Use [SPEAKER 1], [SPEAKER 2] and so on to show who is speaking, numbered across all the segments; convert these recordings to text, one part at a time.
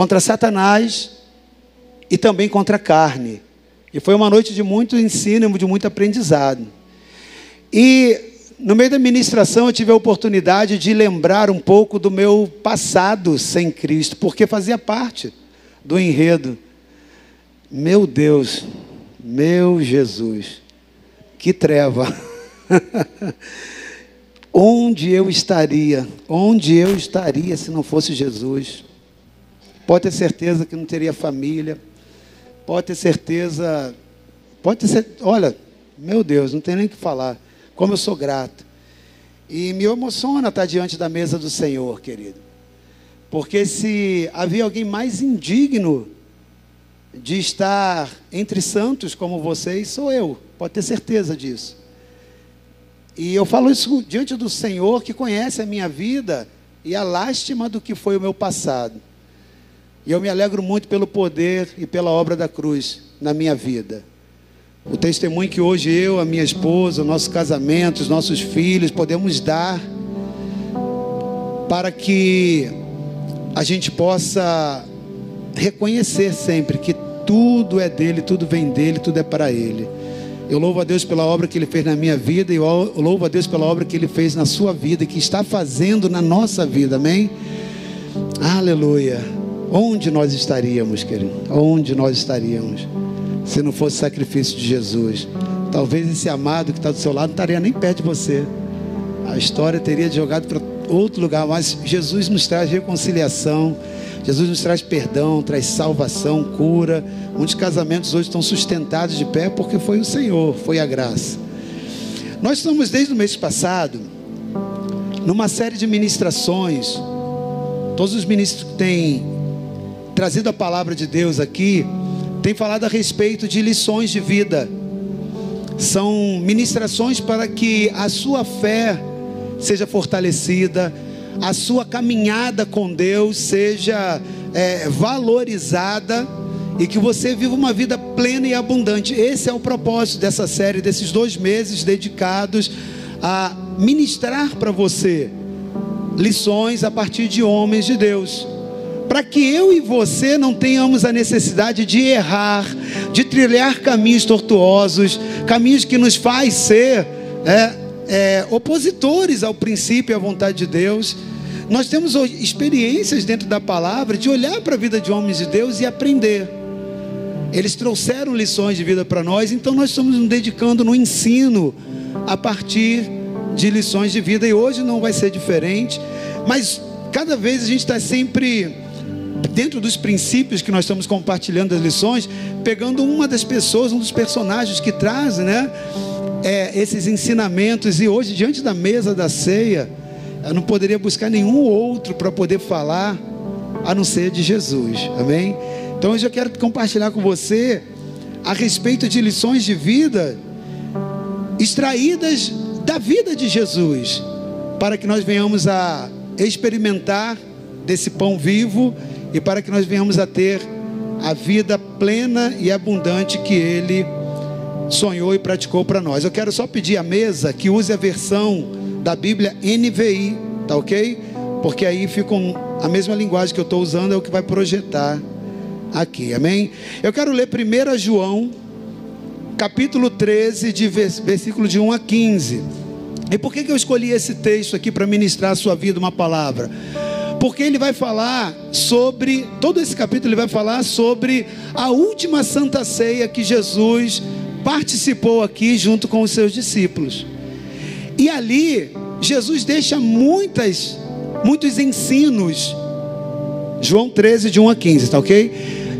[SPEAKER 1] contra Satanás e também contra a carne. E foi uma noite de muito ensino, de muito aprendizado. E no meio da ministração eu tive a oportunidade de lembrar um pouco do meu passado sem Cristo, porque fazia parte do enredo. Meu Deus, meu Jesus, que treva. Onde eu estaria? Onde eu estaria se não fosse Jesus? Pode ter certeza que não teria família. Pode ter certeza. Pode ter certeza. Olha, meu Deus, não tem nem o que falar. Como eu sou grato. E me emociona estar diante da mesa do Senhor, querido. Porque se havia alguém mais indigno de estar entre santos como vocês, sou eu. Pode ter certeza disso. E eu falo isso diante do Senhor que conhece a minha vida e a lástima do que foi o meu passado. E eu me alegro muito pelo poder e pela obra da cruz na minha vida. O testemunho que hoje eu, a minha esposa, nosso casamento, os nossos filhos podemos dar para que a gente possa reconhecer sempre que tudo é dele, tudo vem dele, tudo é para ele. Eu louvo a Deus pela obra que Ele fez na minha vida e eu louvo a Deus pela obra que Ele fez na sua vida e que está fazendo na nossa vida, amém? Aleluia. Onde nós estaríamos, querido? Onde nós estaríamos se não fosse o sacrifício de Jesus? Talvez esse amado que está do seu lado não estaria nem perto de você. A história teria jogado para outro lugar, mas Jesus nos traz reconciliação. Jesus nos traz perdão, traz salvação, cura. Muitos casamentos hoje estão sustentados de pé porque foi o Senhor, foi a graça. Nós estamos desde o mês passado numa série de ministrações. Todos os ministros que têm trazido a palavra de Deus aqui têm falado a respeito de lições de vida. São ministrações para que a sua fé seja fortalecida, a sua caminhada com Deus seja é, valorizada e que você viva uma vida plena e abundante. Esse é o propósito dessa série, desses dois meses dedicados a ministrar para você lições a partir de homens de Deus. Para que eu e você não tenhamos a necessidade de errar, de trilhar caminhos tortuosos, caminhos que nos faz ser é, é, opositores ao princípio e à vontade de Deus. Nós temos experiências dentro da palavra de olhar para a vida de homens de Deus e aprender. Eles trouxeram lições de vida para nós, então nós estamos nos dedicando no ensino a partir de lições de vida, e hoje não vai ser diferente, mas cada vez a gente está sempre dentro dos princípios que nós estamos compartilhando as lições, pegando uma das pessoas, um dos personagens que traz, né, é, esses ensinamentos, e hoje, diante da mesa da ceia, eu não poderia buscar nenhum outro para poder falar a não ser de Jesus. Amém? Então hoje eu quero compartilhar com você a respeito de lições de vida extraídas da vida de Jesus, para que nós venhamos a experimentar desse pão vivo e para que nós venhamos a ter a vida plena e abundante que ele sonhou e praticou para nós. Eu quero só pedir à mesa que use a versão da Bíblia NVI, tá ok? Porque aí fica um, a mesma linguagem que eu estou usando é o que vai projetar aqui, amém? Eu quero ler 1 João, capítulo 13, de versículo de 1 a 15. E por que, que eu escolhi esse texto aqui para ministrar a sua vida uma palavra? Porque ele vai falar sobre, todo esse capítulo ele vai falar sobre a última santa ceia que Jesus participou aqui junto com os seus discípulos. E ali, Jesus deixa muitas, muitos ensinos. João 13, de 1 a 15, tá ok?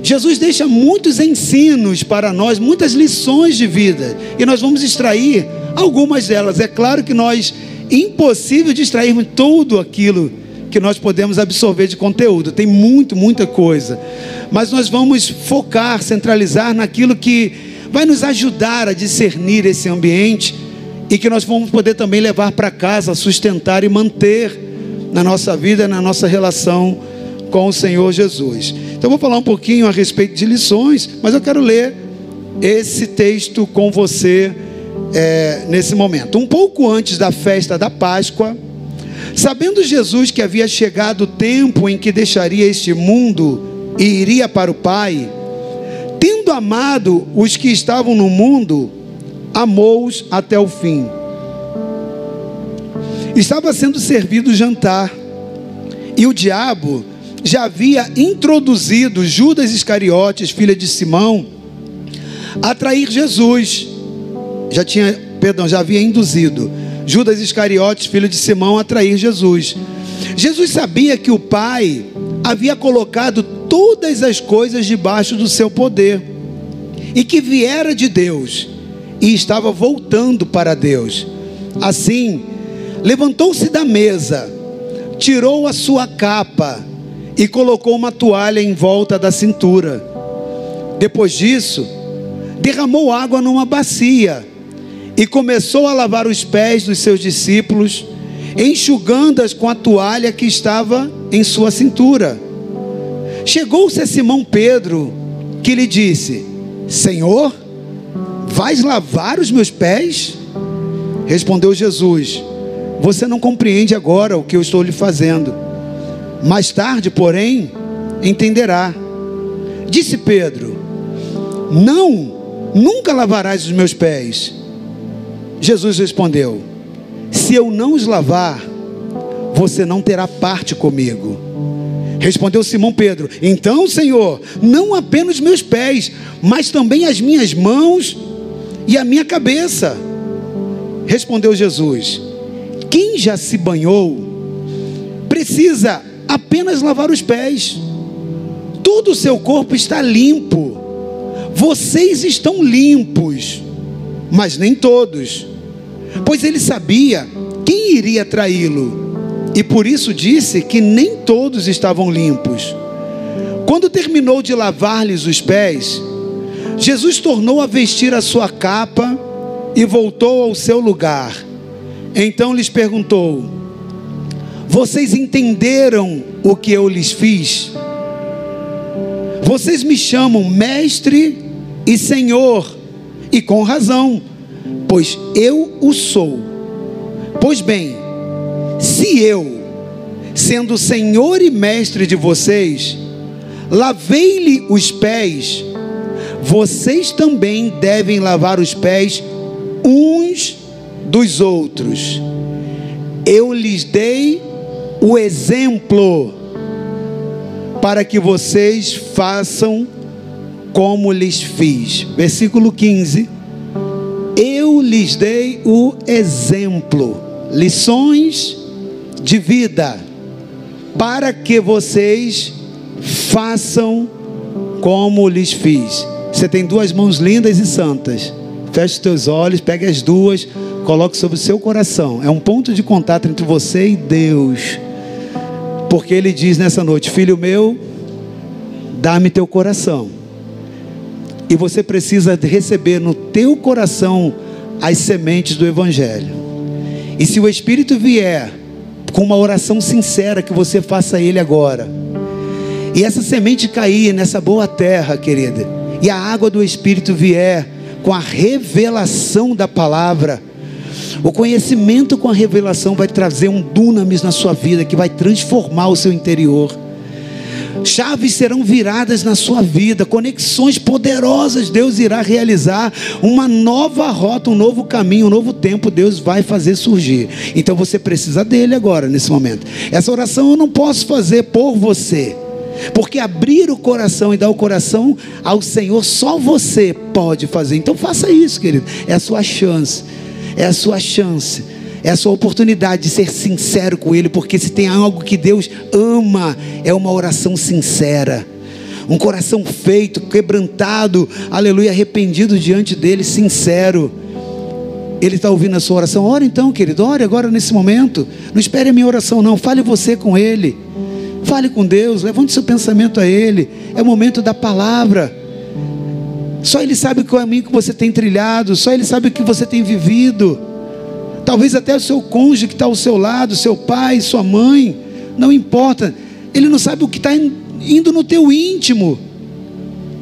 [SPEAKER 1] Jesus deixa muitos ensinos para nós, muitas lições de vida. E nós vamos extrair algumas delas. É claro que nós, impossível de extrairmos tudo aquilo que nós podemos absorver de conteúdo. Tem muito, muita coisa. Mas nós vamos focar, centralizar naquilo que vai nos ajudar a discernir esse ambiente e que nós vamos poder também levar para casa, sustentar e manter na nossa vida, na nossa relação com o Senhor Jesus. Então, vou falar um pouquinho a respeito de lições, mas eu quero ler esse texto com você é, nesse momento. Um pouco antes da festa da Páscoa, sabendo Jesus que havia chegado o tempo em que deixaria este mundo e iria para o Pai, tendo amado os que estavam no mundo, amou-os até o fim. Estava sendo servido o jantar, e o diabo já havia introduzido Judas Iscariotes, filha de Simão, a trair Jesus. Já tinha, perdão, já havia induzido Judas Iscariotes, filho de Simão, a trair Jesus. Jesus sabia que o Pai havia colocado todas as coisas debaixo do seu poder e que viera de Deus e estava voltando para Deus. Assim, levantou-se da mesa, tirou a sua capa e colocou uma toalha em volta da cintura. Depois disso, derramou água numa bacia e começou a lavar os pés dos seus discípulos, enxugando-as com a toalha que estava em sua cintura. Chegou-se a Simão Pedro, que lhe disse: Senhor, vais lavar os meus pés? Respondeu Jesus: Você não compreende agora o que eu estou lhe fazendo. Mais tarde, porém, entenderá. Disse Pedro: Não, nunca lavarás os meus pés. Jesus respondeu: Se eu não os lavar, você não terá parte comigo. Respondeu Simão Pedro: Então, Senhor, não apenas meus pés, mas também as minhas mãos e a minha cabeça. Respondeu Jesus: Quem já se banhou precisa apenas lavar os pés. Todo o seu corpo está limpo. Vocês estão limpos, mas nem todos. Pois ele sabia quem iria traí-lo, e por isso disse que nem todos estavam limpos. Quando terminou de lavar-lhes os pés, Jesus tornou a vestir a sua capa e voltou ao seu lugar. Então lhes perguntou: Vocês entenderam o que eu lhes fiz? Vocês me chamam mestre e senhor, e com razão, pois eu o sou. Pois bem, se eu, sendo senhor e mestre de vocês, lavei-lhe os pés, vocês também devem lavar os pés uns dos outros. Eu lhes dei o exemplo para que vocês façam como lhes fiz. Versículo 15. Eu lhes dei o exemplo, lições de vida, para que vocês façam como lhes fiz. Você tem duas mãos lindas e santas. Feche os teus olhos, pegue as duas, coloque sobre o seu coração. É um ponto de contato entre você e Deus. Porque ele diz nessa noite: Filho meu, dá-me teu coração. E você precisa receber no teu coração as sementes do Evangelho. E se o Espírito vier com uma oração sincera, que você faça ele agora. E essa semente cair nessa boa terra, querida, e a água do Espírito vier com a revelação da palavra, o conhecimento com a revelação vai trazer um dunamis na sua vida que vai transformar o seu interior. Chaves serão viradas na sua vida, conexões poderosas Deus irá realizar, uma nova rota, um novo caminho, um novo tempo Deus vai fazer surgir. Então você precisa dele agora, nesse momento. Essa oração eu não posso fazer por você. Porque abrir o coração e dar o coração ao Senhor, só você pode fazer. Então faça isso, querido. É a sua chance. É a sua chance. É a sua oportunidade de ser sincero com Ele, porque se tem algo que Deus ama, é uma oração sincera. Um coração feito, quebrantado, aleluia, arrependido diante dele, sincero. Ele está ouvindo a sua oração. Ora então, querido, ore agora nesse momento. Não espere a minha oração, não. Fale você com Ele. Fale com Deus, levante seu pensamento a Ele. É o momento da palavra. Só Ele sabe o caminho que você tem trilhado, só Ele sabe o que você tem vivido. Talvez até o seu cônjuge que está ao seu lado, seu pai, sua mãe, não importa. Ele não sabe o que está indo no teu íntimo.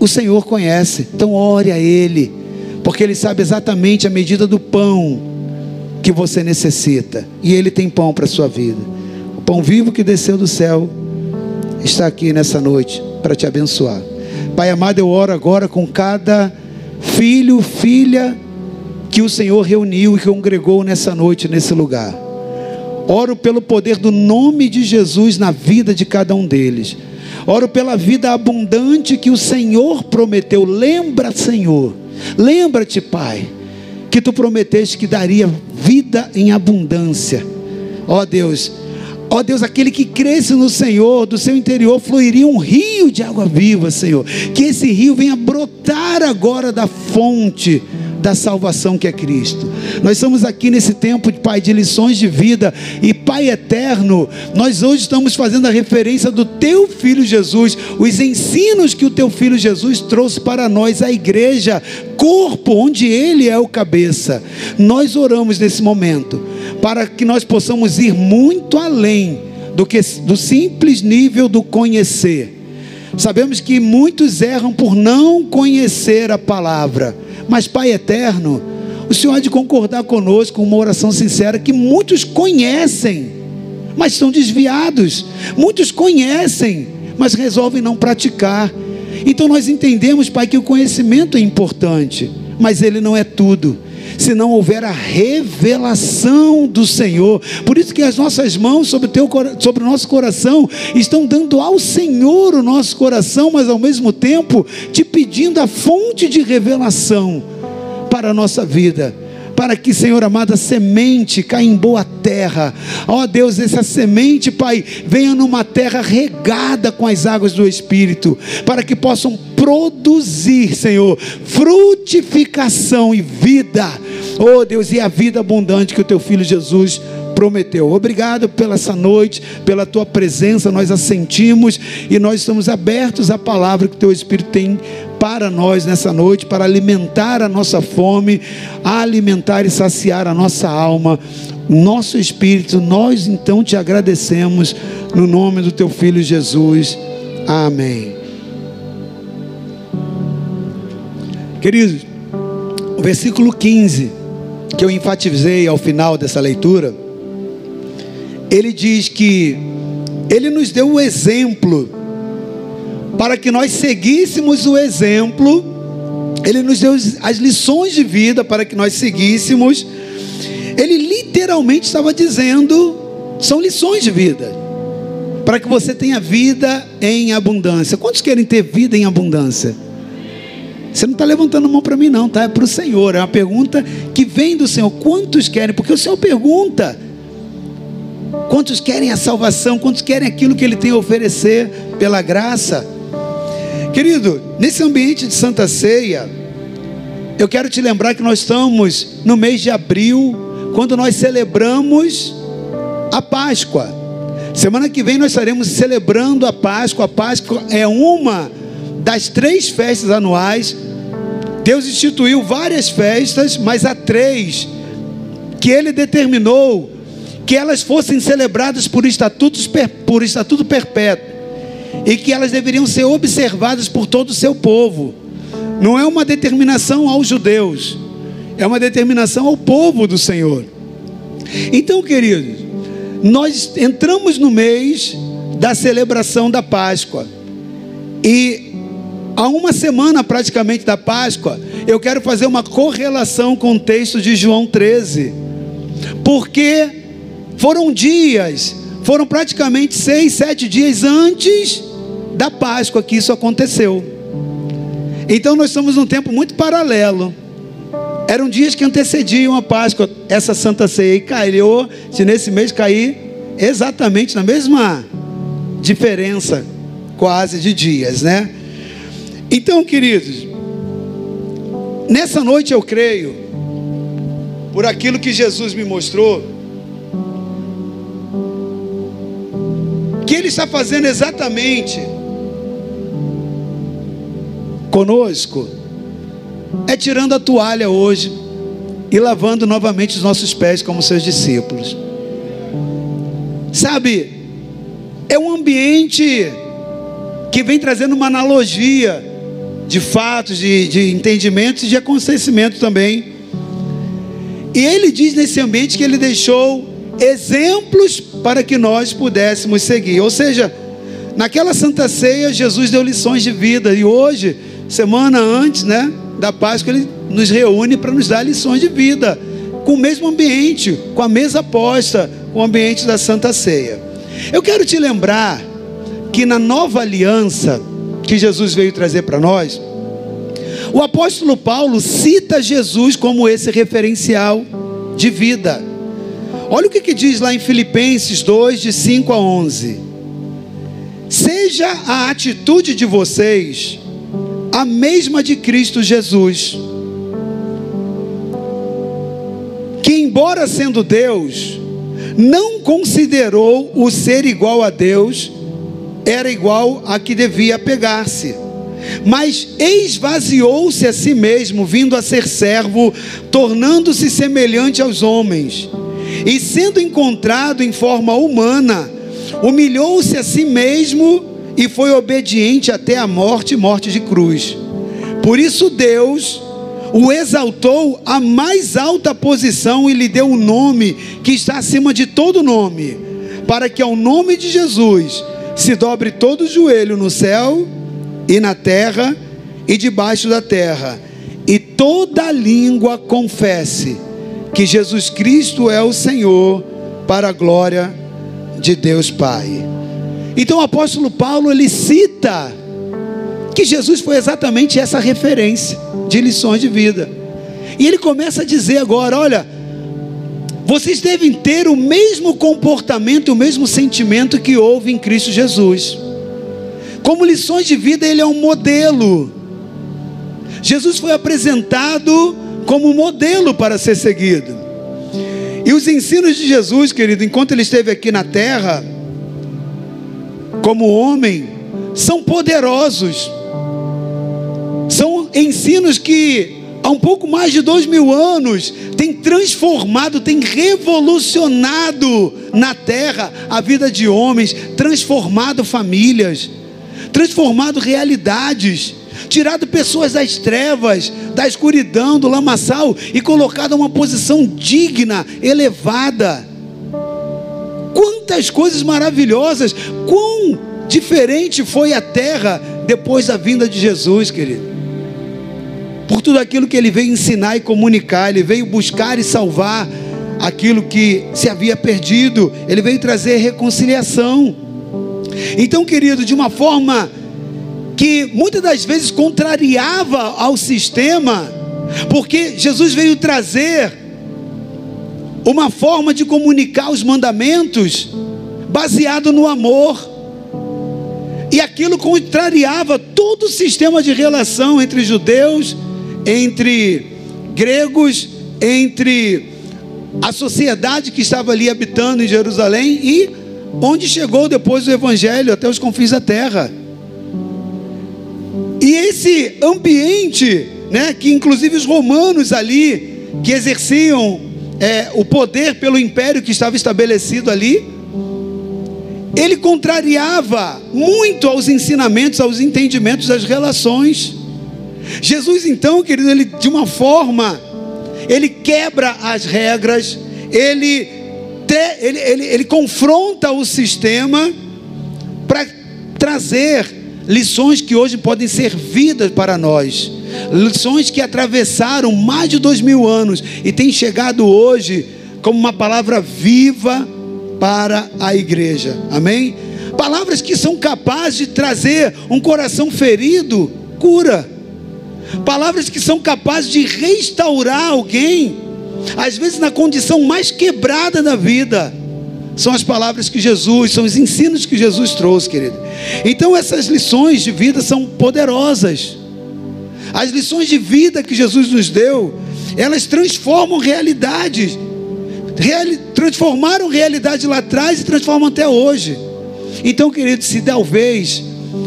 [SPEAKER 1] O Senhor conhece, então ore a Ele, porque Ele sabe exatamente a medida do pão que você necessita, e Ele tem pão para a sua vida. O pão vivo que desceu do céu está aqui nessa noite para te abençoar. Pai amado, eu oro agora com cada filho, filha que o Senhor reuniu e congregou nessa noite, nesse lugar. Oro pelo poder do nome de Jesus na vida de cada um deles. Oro pela vida abundante que o Senhor prometeu. Lembra, Senhor. Lembra-te, Pai, que tu prometeste que daria vida em abundância. Ó Deus, Ó Deus, aquele que cresce no Senhor, do seu interior fluiria um rio de água viva, Senhor. Que esse rio venha brotar agora da fonte da salvação que é Cristo. Nós estamos aqui nesse tempo, Pai, de lições de vida e Pai eterno, nós hoje estamos fazendo a referência do teu filho Jesus, os ensinos que o teu filho Jesus trouxe para nós, a igreja, corpo onde ele é o cabeça. Nós oramos nesse momento para que nós possamos ir muito além do que do simples nível do conhecer. Sabemos que muitos erram por não conhecer a palavra mas, Pai eterno, o Senhor há de concordar conosco com uma oração sincera que muitos conhecem, mas são desviados. Muitos conhecem, mas resolvem não praticar. Então nós entendemos, Pai, que o conhecimento é importante, mas ele não é tudo se não houver a revelação do Senhor. Por isso que as nossas mãos sobre teu, sobre o nosso coração estão dando ao Senhor o nosso coração, mas ao mesmo tempo te pedindo a fonte de revelação para a nossa vida para que, Senhor amado, a semente caia em boa terra. Ó oh, Deus, essa semente, Pai, venha numa terra regada com as águas do Espírito, para que possam produzir, Senhor, frutificação e vida. Oh Deus, e a vida abundante que o teu filho Jesus prometeu. Obrigado pela essa noite, pela tua presença, nós a sentimos e nós estamos abertos à palavra que o teu Espírito tem para nós nessa noite, para alimentar a nossa fome, alimentar e saciar a nossa alma, nosso espírito. Nós então te agradecemos no nome do teu filho Jesus. Amém. Queridos, o versículo 15 que eu enfatizei ao final dessa leitura ele diz que ele nos deu o exemplo para que nós seguíssemos o exemplo. Ele nos deu as lições de vida para que nós seguíssemos. Ele literalmente estava dizendo: são lições de vida, para que você tenha vida em abundância. Quantos querem ter vida em abundância? Você não está levantando a mão para mim, não, tá? É para o Senhor. É uma pergunta que vem do Senhor. Quantos querem? Porque o Senhor pergunta. Quantos querem a salvação? Quantos querem aquilo que Ele tem a oferecer pela graça? Querido, nesse ambiente de Santa Ceia, eu quero te lembrar que nós estamos no mês de abril, quando nós celebramos a Páscoa. Semana que vem nós estaremos celebrando a Páscoa. A Páscoa é uma das três festas anuais. Deus instituiu várias festas, mas há três que Ele determinou que elas fossem celebradas por, estatutos, por estatuto perpétuo e que elas deveriam ser observadas por todo o seu povo. Não é uma determinação aos judeus, é uma determinação ao povo do Senhor. Então, queridos, nós entramos no mês da celebração da Páscoa e há uma semana praticamente da Páscoa, eu quero fazer uma correlação com o texto de João 13, porque foram dias, foram praticamente seis, sete dias antes da Páscoa que isso aconteceu. Então nós estamos num tempo muito paralelo. Eram dias que antecediam a Páscoa, essa Santa Ceia, e calhou de nesse mês cair exatamente na mesma diferença, quase de dias, né? Então, queridos, nessa noite eu creio, por aquilo que Jesus me mostrou, que Ele está fazendo exatamente conosco é tirando a toalha hoje e lavando novamente os nossos pés como seus discípulos. Sabe, é um ambiente que vem trazendo uma analogia de fatos, de, de entendimentos e de acontecimentos também. E ele diz nesse ambiente que ele deixou exemplos para que nós pudéssemos seguir. Ou seja, naquela Santa Ceia, Jesus deu lições de vida. E hoje, semana antes né, da Páscoa, ele nos reúne para nos dar lições de vida. Com o mesmo ambiente, com a mesa posta, com o ambiente da Santa Ceia. Eu quero te lembrar que na nova aliança que Jesus veio trazer para nós, o apóstolo Paulo cita Jesus como esse referencial de vida. Olha o que, que diz lá em Filipenses 2, de 5 a 11. Seja a atitude de vocês a mesma de Cristo Jesus, que, embora sendo Deus, não considerou o ser igual a Deus, era igual a que devia pegar-se mas esvaziou-se a si mesmo, vindo a ser servo, tornando-se semelhante aos homens. E sendo encontrado em forma humana, humilhou-se a si mesmo e foi obediente até a morte morte de cruz. Por isso Deus o exaltou à mais alta posição e lhe deu um nome que está acima de todo nome, para que ao nome de Jesus se dobre todo o joelho no céu e na terra e debaixo da terra, e toda língua confesse que Jesus Cristo é o Senhor, para a glória de Deus Pai. Então o apóstolo Paulo ele cita que Jesus foi exatamente essa referência de lições de vida. E ele começa a dizer agora: olha, vocês devem ter o mesmo comportamento, o mesmo sentimento que houve em Cristo Jesus. Como lições de vida, ele é um modelo. Jesus foi apresentado como modelo para ser seguido. E os ensinos de Jesus, querido, enquanto ele esteve aqui na terra, como homem, são poderosos. São ensinos que há um pouco mais de dois mil anos têm transformado, têm revolucionado na terra a vida de homens, transformado famílias transformado realidades, tirado pessoas das trevas, da escuridão, do lamaçal e colocado em uma posição digna, elevada. Quantas coisas maravilhosas, quão diferente foi a terra depois da vinda de Jesus, querido. Por tudo aquilo que ele veio ensinar e comunicar, ele veio buscar e salvar aquilo que se havia perdido, ele veio trazer reconciliação. Então, querido, de uma forma que muitas das vezes contrariava ao sistema, porque Jesus veio trazer uma forma de comunicar os mandamentos baseado no amor. E aquilo contrariava todo o sistema de relação entre judeus, entre gregos, entre a sociedade que estava ali habitando em Jerusalém e onde chegou depois o Evangelho até os confins da terra. E esse ambiente, né, que inclusive os romanos ali, que exerciam é, o poder pelo império que estava estabelecido ali, ele contrariava muito aos ensinamentos, aos entendimentos das relações. Jesus, então, querido, ele de uma forma, ele quebra as regras, ele ele, ele, ele confronta o sistema para trazer lições que hoje podem ser vidas para nós, lições que atravessaram mais de dois mil anos e têm chegado hoje como uma palavra viva para a igreja, amém? Palavras que são capazes de trazer um coração ferido, cura, palavras que são capazes de restaurar alguém às vezes na condição mais quebrada da vida, são as palavras que Jesus, são os ensinos que Jesus trouxe, querido. Então essas lições de vida são poderosas. As lições de vida que Jesus nos deu, elas transformam realidades. Reali transformaram realidade lá atrás e transformam até hoje. Então, querido, se talvez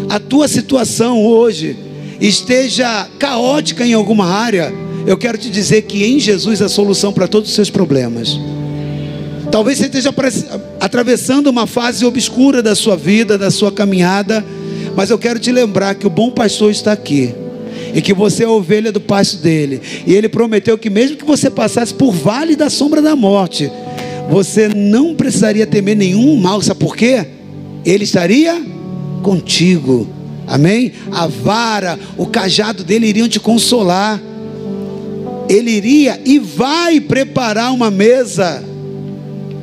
[SPEAKER 1] a tua situação hoje esteja caótica em alguma área, eu quero te dizer que em Jesus é a solução para todos os seus problemas. Talvez você esteja atravessando uma fase obscura da sua vida, da sua caminhada, mas eu quero te lembrar que o bom pastor está aqui e que você é ovelha do pasto dele. E ele prometeu que mesmo que você passasse por vale da sombra da morte, você não precisaria temer nenhum mal, sabe por quê? Ele estaria contigo. Amém? A vara, o cajado dele iriam te consolar. Ele iria e vai preparar uma mesa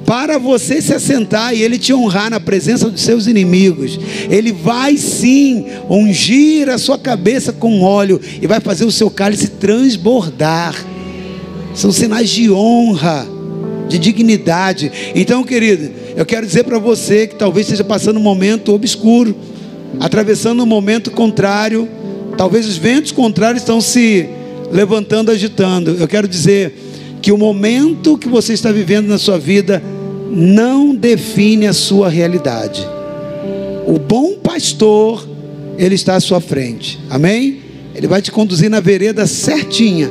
[SPEAKER 1] para você se assentar e ele te honrar na presença dos seus inimigos. Ele vai sim ungir a sua cabeça com óleo e vai fazer o seu cálice transbordar. São sinais de honra, de dignidade. Então, querido, eu quero dizer para você que talvez esteja passando um momento obscuro, atravessando um momento contrário, talvez os ventos contrários estão se levantando, agitando. Eu quero dizer que o momento que você está vivendo na sua vida não define a sua realidade. O bom pastor, ele está à sua frente. Amém? Ele vai te conduzir na vereda certinha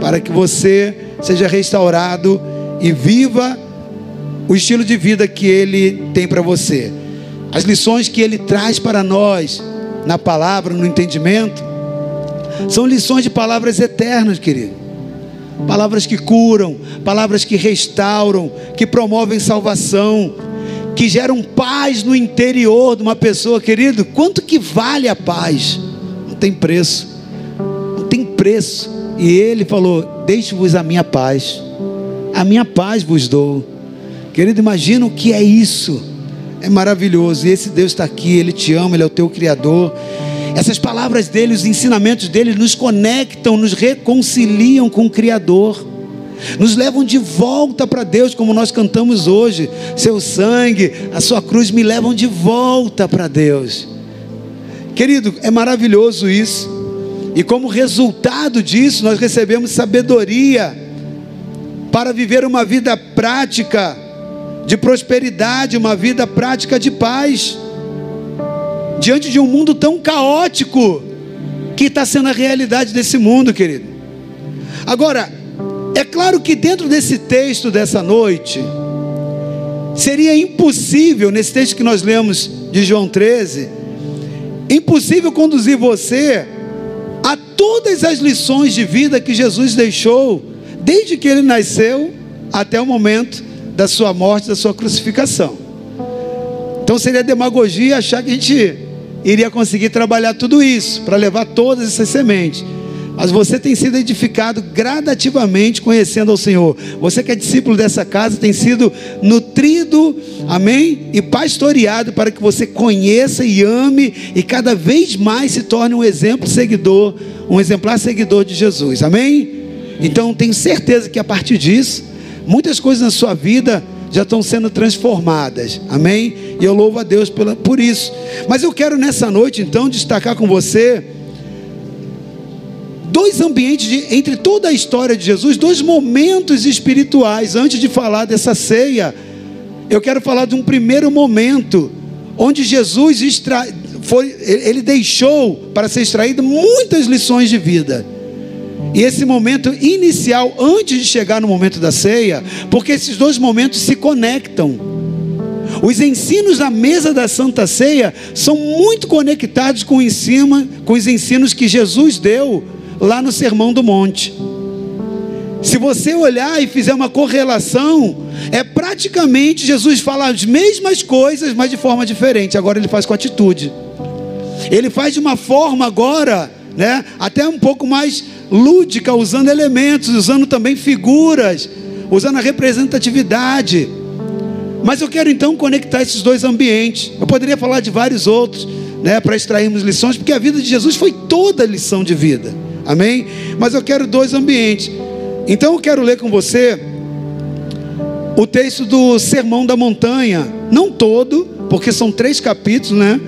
[SPEAKER 1] para que você seja restaurado e viva o estilo de vida que ele tem para você. As lições que ele traz para nós na palavra, no entendimento, são lições de palavras eternas, querido palavras que curam, palavras que restauram, que promovem salvação, que geram paz no interior de uma pessoa, querido. Quanto que vale a paz? Não tem preço, não tem preço. E ele falou: Deixe-vos a minha paz, a minha paz vos dou. Querido, imagina o que é isso. É maravilhoso. E esse Deus está aqui, Ele te ama, Ele é o teu Criador. Essas palavras dele, os ensinamentos dele nos conectam, nos reconciliam com o Criador. Nos levam de volta para Deus, como nós cantamos hoje. Seu sangue, a sua cruz me levam de volta para Deus. Querido, é maravilhoso isso. E como resultado disso, nós recebemos sabedoria para viver uma vida prática de prosperidade, uma vida prática de paz diante de um mundo tão caótico que está sendo a realidade desse mundo, querido. Agora, é claro que dentro desse texto dessa noite, seria impossível, nesse texto que nós lemos de João 13, impossível conduzir você a todas as lições de vida que Jesus deixou, desde que ele nasceu até o momento da sua morte, da sua crucificação. Então seria demagogia achar que a gente iria conseguir trabalhar tudo isso, para levar todas essas sementes. Mas você tem sido edificado gradativamente conhecendo ao Senhor. Você que é discípulo dessa casa tem sido nutrido, amém? E pastoreado para que você conheça e ame e cada vez mais se torne um exemplo seguidor, um exemplar seguidor de Jesus, amém? Então tenho certeza que a partir disso, muitas coisas na sua vida já estão sendo transformadas. Amém? E eu louvo a Deus por, por isso. Mas eu quero nessa noite, então, destacar com você dois ambientes de, entre toda a história de Jesus, dois momentos espirituais. Antes de falar dessa ceia, eu quero falar de um primeiro momento onde Jesus extra, foi, ele deixou para ser extraído muitas lições de vida. E esse momento inicial, antes de chegar no momento da ceia, porque esses dois momentos se conectam. Os ensinos da mesa da Santa Ceia são muito conectados com, ensino, com os ensinos que Jesus deu lá no Sermão do Monte. Se você olhar e fizer uma correlação, é praticamente Jesus fala as mesmas coisas, mas de forma diferente. Agora ele faz com atitude. Ele faz de uma forma agora, né, até um pouco mais lúdica, usando elementos, usando também figuras, usando a representatividade. Mas eu quero então conectar esses dois ambientes. Eu poderia falar de vários outros, né, para extrairmos lições, porque a vida de Jesus foi toda lição de vida. Amém? Mas eu quero dois ambientes. Então eu quero ler com você o texto do Sermão da Montanha, não todo, porque são três capítulos, né?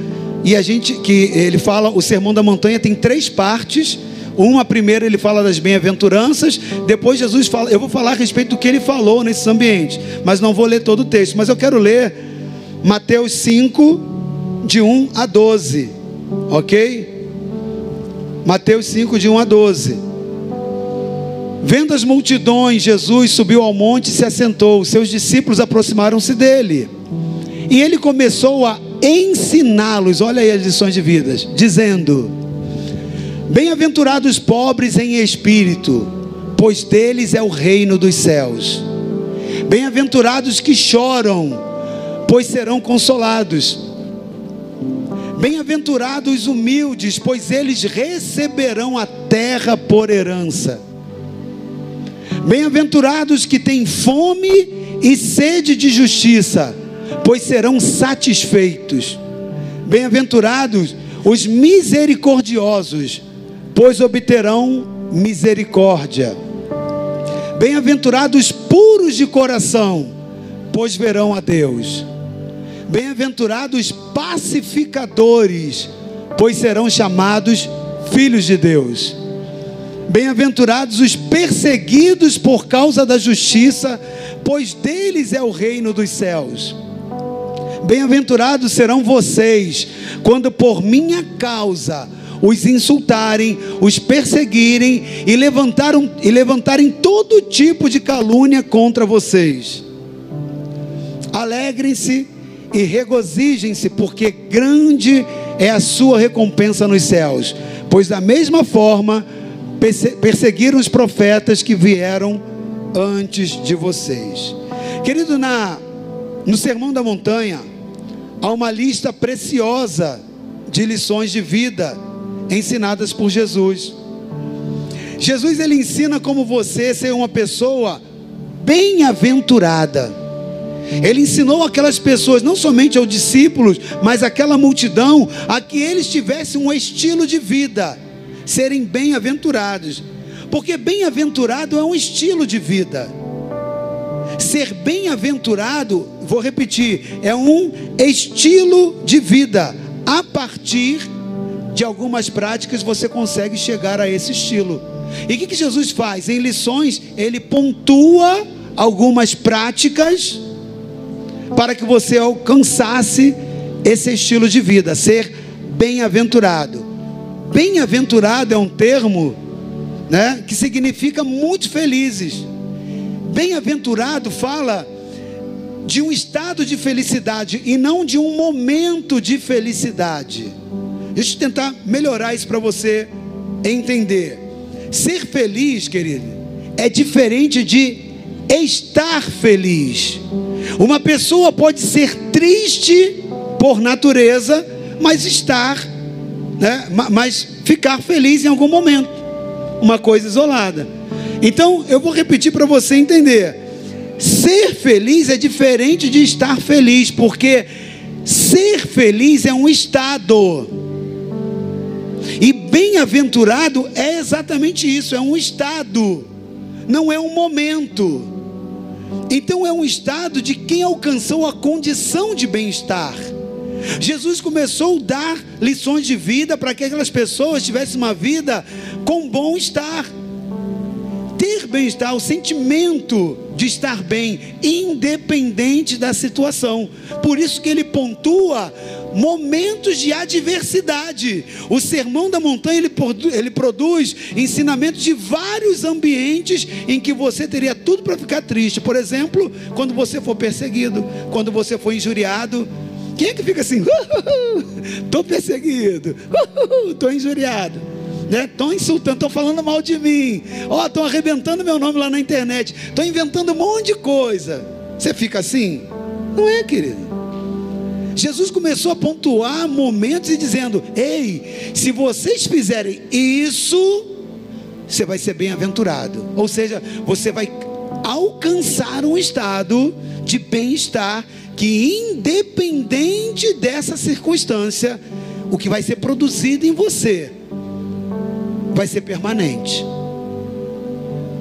[SPEAKER 1] E a gente que ele fala, o Sermão da Montanha tem três partes. Uma primeira ele fala das bem-aventuranças, depois Jesus fala, eu vou falar a respeito do que ele falou nesses ambientes, mas não vou ler todo o texto, mas eu quero ler Mateus 5 de 1 a 12. OK? Mateus 5 de 1 a 12. Vendo as multidões, Jesus subiu ao monte e se assentou. Seus discípulos aproximaram-se dele. E ele começou a ensiná-los, olha aí as lições de vidas, dizendo: Bem-aventurados pobres em espírito, pois deles é o reino dos céus. Bem-aventurados que choram, pois serão consolados. Bem-aventurados os humildes, pois eles receberão a terra por herança. Bem-aventurados que têm fome e sede de justiça, pois serão satisfeitos. Bem-aventurados os misericordiosos, pois obterão misericórdia. Bem-aventurados puros de coração, pois verão a Deus. Bem-aventurados pacificadores, pois serão chamados filhos de Deus. Bem-aventurados os perseguidos por causa da justiça, pois deles é o reino dos céus. Bem-aventurados serão vocês, quando por minha causa os insultarem, os perseguirem e, levantaram, e levantarem todo tipo de calúnia contra vocês. Alegrem-se e regozijem-se, porque grande é a sua recompensa nos céus. Pois da mesma forma perseguiram os profetas que vieram antes de vocês. Querido, na no Sermão da Montanha há uma lista preciosa de lições de vida ensinadas por Jesus. Jesus ele ensina como você ser uma pessoa bem-aventurada. Ele ensinou aquelas pessoas, não somente aos discípulos, mas aquela multidão, a que eles tivessem um estilo de vida, serem bem-aventurados. Porque bem-aventurado é um estilo de vida. Ser bem-aventurado, vou repetir, é um estilo de vida. A partir de algumas práticas você consegue chegar a esse estilo. E o que, que Jesus faz? Em lições, ele pontua algumas práticas para que você alcançasse esse estilo de vida, ser bem-aventurado. Bem-aventurado é um termo né, que significa muito felizes. Bem-aventurado fala de um estado de felicidade e não de um momento de felicidade. Deixa eu tentar melhorar isso para você entender. Ser feliz, querido, é diferente de estar feliz. Uma pessoa pode ser triste por natureza, mas estar, né, mas ficar feliz em algum momento. Uma coisa isolada. Então, eu vou repetir para você entender. Ser feliz é diferente de estar feliz, porque ser feliz é um estado. E bem-aventurado é exatamente isso, é um estado, não é um momento. Então é um estado de quem alcançou a condição de bem-estar. Jesus começou a dar lições de vida para que aquelas pessoas tivessem uma vida com bom-estar. Ter bem-estar, o sentimento de estar bem, independente da situação. Por isso que ele pontua momentos de adversidade. O Sermão da Montanha ele, ele produz ensinamentos de vários ambientes em que você teria tudo para ficar triste. Por exemplo, quando você for perseguido, quando você for injuriado. Quem é que fica assim? Estou perseguido, estou injuriado. Estão né? insultando, estão falando mal de mim. Ó, oh, estão arrebentando meu nome lá na internet. Estão inventando um monte de coisa. Você fica assim? Não é, querido. Jesus começou a pontuar momentos e dizendo: Ei, se vocês fizerem isso, você vai ser bem-aventurado. Ou seja, você vai alcançar um estado de bem-estar que, independente dessa circunstância, o que vai ser produzido em você vai ser permanente.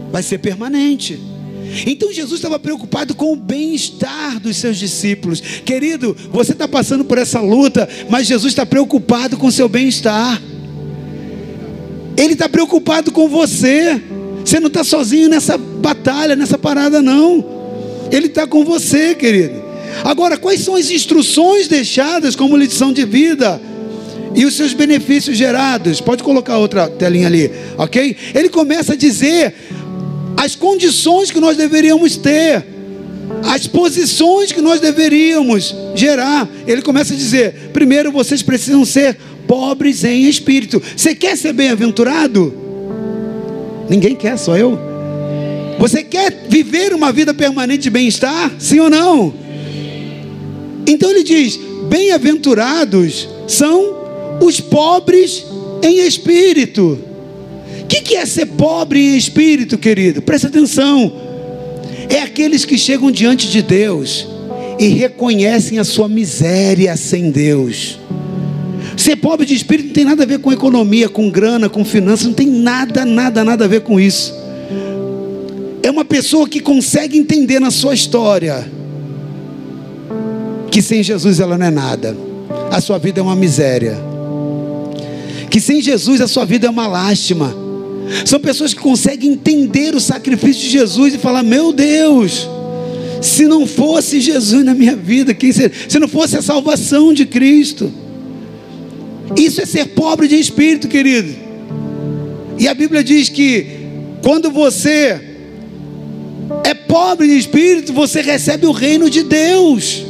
[SPEAKER 1] Vai ser permanente. Então Jesus estava preocupado com o bem-estar dos seus discípulos. Querido, você está passando por essa luta, mas Jesus está preocupado com o seu bem-estar. Ele está preocupado com você. Você não está sozinho nessa batalha, nessa parada, não. Ele está com você, querido. Agora, quais são as instruções deixadas como lição de vida? E os seus benefícios gerados? Pode colocar outra telinha ali, ok? Ele começa a dizer as condições que nós deveríamos ter, as posições que nós deveríamos gerar. Ele começa a dizer: primeiro vocês precisam ser pobres em espírito. Você quer ser bem-aventurado? Ninguém quer, só eu. Você quer viver uma vida permanente de bem-estar? Sim ou não? Então ele diz: bem-aventurados são os pobres em espírito. O que, que é ser pobre em espírito, querido? Presta atenção. É aqueles que chegam diante de Deus e reconhecem a sua miséria sem Deus. Ser pobre de espírito não tem nada a ver com economia, com grana, com finanças, não tem nada, nada, nada a ver com isso. É uma pessoa que consegue entender na sua história que sem Jesus ela não é nada, a sua vida é uma miséria, que sem Jesus a sua vida é uma lástima são pessoas que conseguem entender o sacrifício de Jesus e falar: Meu Deus, se não fosse Jesus na minha vida, quem seria? se não fosse a salvação de Cristo. Isso é ser pobre de espírito, querido. E a Bíblia diz que quando você é pobre de espírito, você recebe o reino de Deus.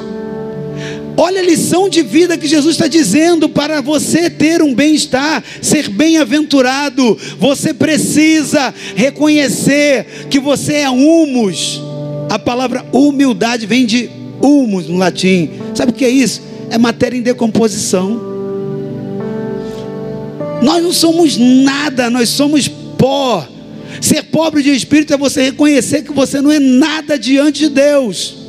[SPEAKER 1] Olha a lição de vida que Jesus está dizendo para você ter um bem-estar, ser bem-aventurado. Você precisa reconhecer que você é humus. A palavra humildade vem de humus no latim. Sabe o que é isso? É matéria em decomposição. Nós não somos nada, nós somos pó. Ser pobre de espírito é você reconhecer que você não é nada diante de Deus.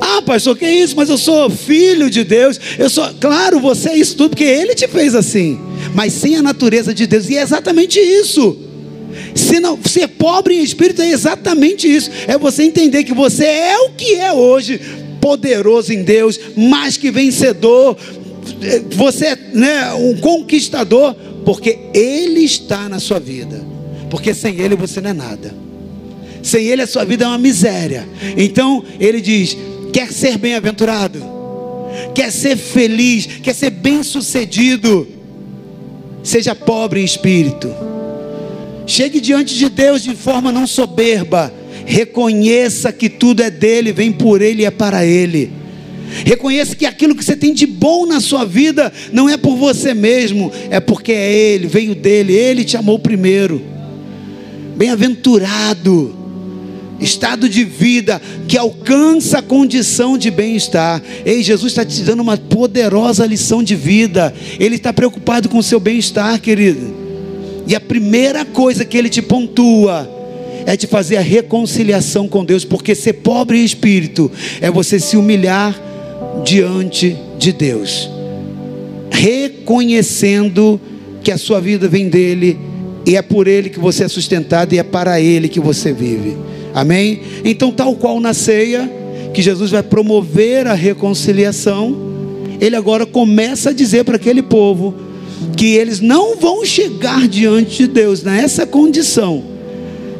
[SPEAKER 1] Ah, pastor, que isso? Mas eu sou filho de Deus. Eu sou, claro, você é isso tudo porque ele te fez assim. Mas sem a natureza de Deus. E é exatamente isso. Se não, ser pobre em espírito é exatamente isso. É você entender que você é o que é hoje, poderoso em Deus, mais que vencedor. Você é né, um conquistador, porque Ele está na sua vida. Porque sem Ele você não é nada. Sem Ele a sua vida é uma miséria. Então Ele diz: quer ser bem-aventurado, quer ser feliz, quer ser bem-sucedido, seja pobre em espírito. Chegue diante de Deus de forma não soberba. Reconheça que tudo é dele, vem por ele e é para ele. Reconheça que aquilo que você tem de bom na sua vida não é por você mesmo, é porque é ele, veio dele, ele te amou primeiro. Bem-aventurado estado de vida que alcança a condição de bem-estar. Ei, Jesus está te dando uma poderosa lição de vida. Ele está preocupado com o seu bem-estar, querido. E a primeira coisa que ele te pontua é te fazer a reconciliação com Deus, porque ser pobre em espírito é você se humilhar diante de Deus, reconhecendo que a sua vida vem dele e é por ele que você é sustentado e é para ele que você vive. Amém? Então, tal qual na ceia, que Jesus vai promover a reconciliação, ele agora começa a dizer para aquele povo que eles não vão chegar diante de Deus nessa condição,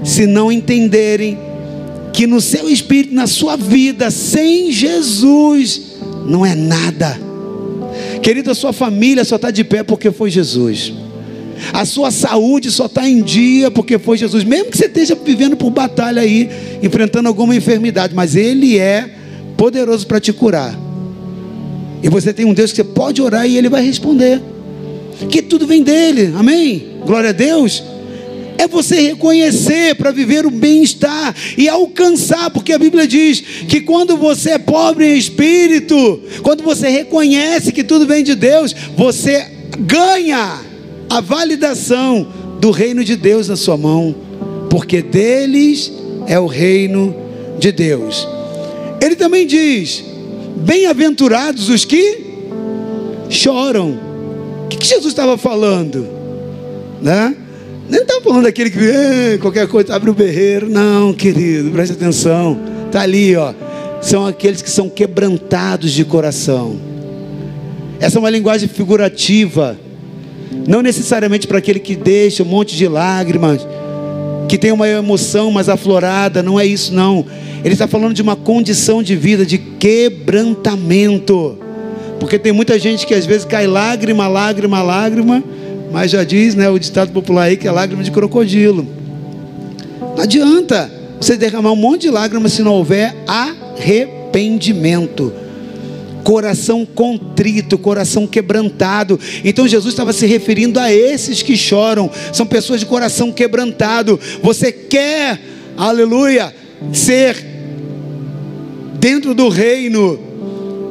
[SPEAKER 1] se não entenderem que no seu espírito, na sua vida, sem Jesus, não é nada. Querido, a sua família só está de pé porque foi Jesus. A sua saúde só está em dia porque foi Jesus. Mesmo que você esteja vivendo por batalha aí, enfrentando alguma enfermidade, mas Ele é poderoso para te curar. E você tem um Deus que você pode orar e Ele vai responder. Que tudo vem dele, amém? Glória a Deus. É você reconhecer para viver o bem-estar e alcançar, porque a Bíblia diz que quando você é pobre em espírito, quando você reconhece que tudo vem de Deus, você ganha a validação do reino de Deus na sua mão, porque deles é o reino de Deus. Ele também diz: Bem-aventurados os que choram. O que, Jesus estava falando? Né? Não estava falando daquele que qualquer coisa abre o berreiro. Não, querido, preste atenção. Está ali, ó. São aqueles que são quebrantados de coração. Essa é uma linguagem figurativa não necessariamente para aquele que deixa um monte de lágrimas, que tem uma emoção mais aflorada, não é isso não. Ele está falando de uma condição de vida, de quebrantamento. Porque tem muita gente que às vezes cai lágrima, lágrima, lágrima, mas já diz né, o ditado popular aí que é lágrima de crocodilo. Não adianta você derramar um monte de lágrimas se não houver arrependimento coração contrito, coração quebrantado. Então Jesus estava se referindo a esses que choram, são pessoas de coração quebrantado. Você quer, aleluia, ser dentro do reino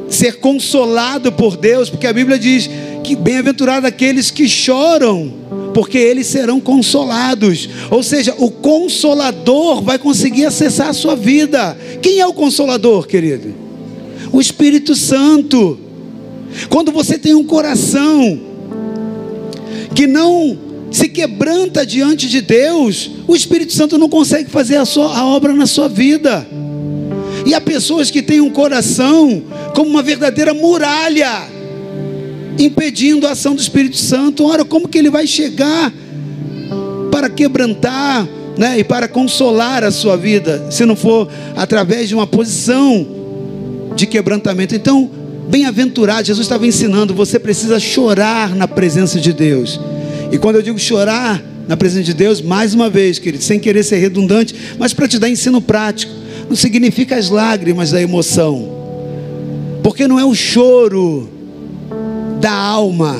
[SPEAKER 1] ser consolado por Deus, porque a Bíblia diz que bem-aventurado aqueles que choram, porque eles serão consolados. Ou seja, o consolador vai conseguir acessar a sua vida. Quem é o consolador, querido? O Espírito Santo. Quando você tem um coração que não se quebranta diante de Deus, o Espírito Santo não consegue fazer a, sua, a obra na sua vida. E há pessoas que têm um coração como uma verdadeira muralha, impedindo a ação do Espírito Santo. Ora, como que ele vai chegar para quebrantar né, e para consolar a sua vida, se não for através de uma posição de quebrantamento? Então, bem-aventurado, Jesus estava ensinando, você precisa chorar na presença de Deus. E quando eu digo chorar na presença de Deus, mais uma vez, querido, sem querer ser redundante, mas para te dar ensino prático, não significa as lágrimas da emoção, porque não é o choro da alma,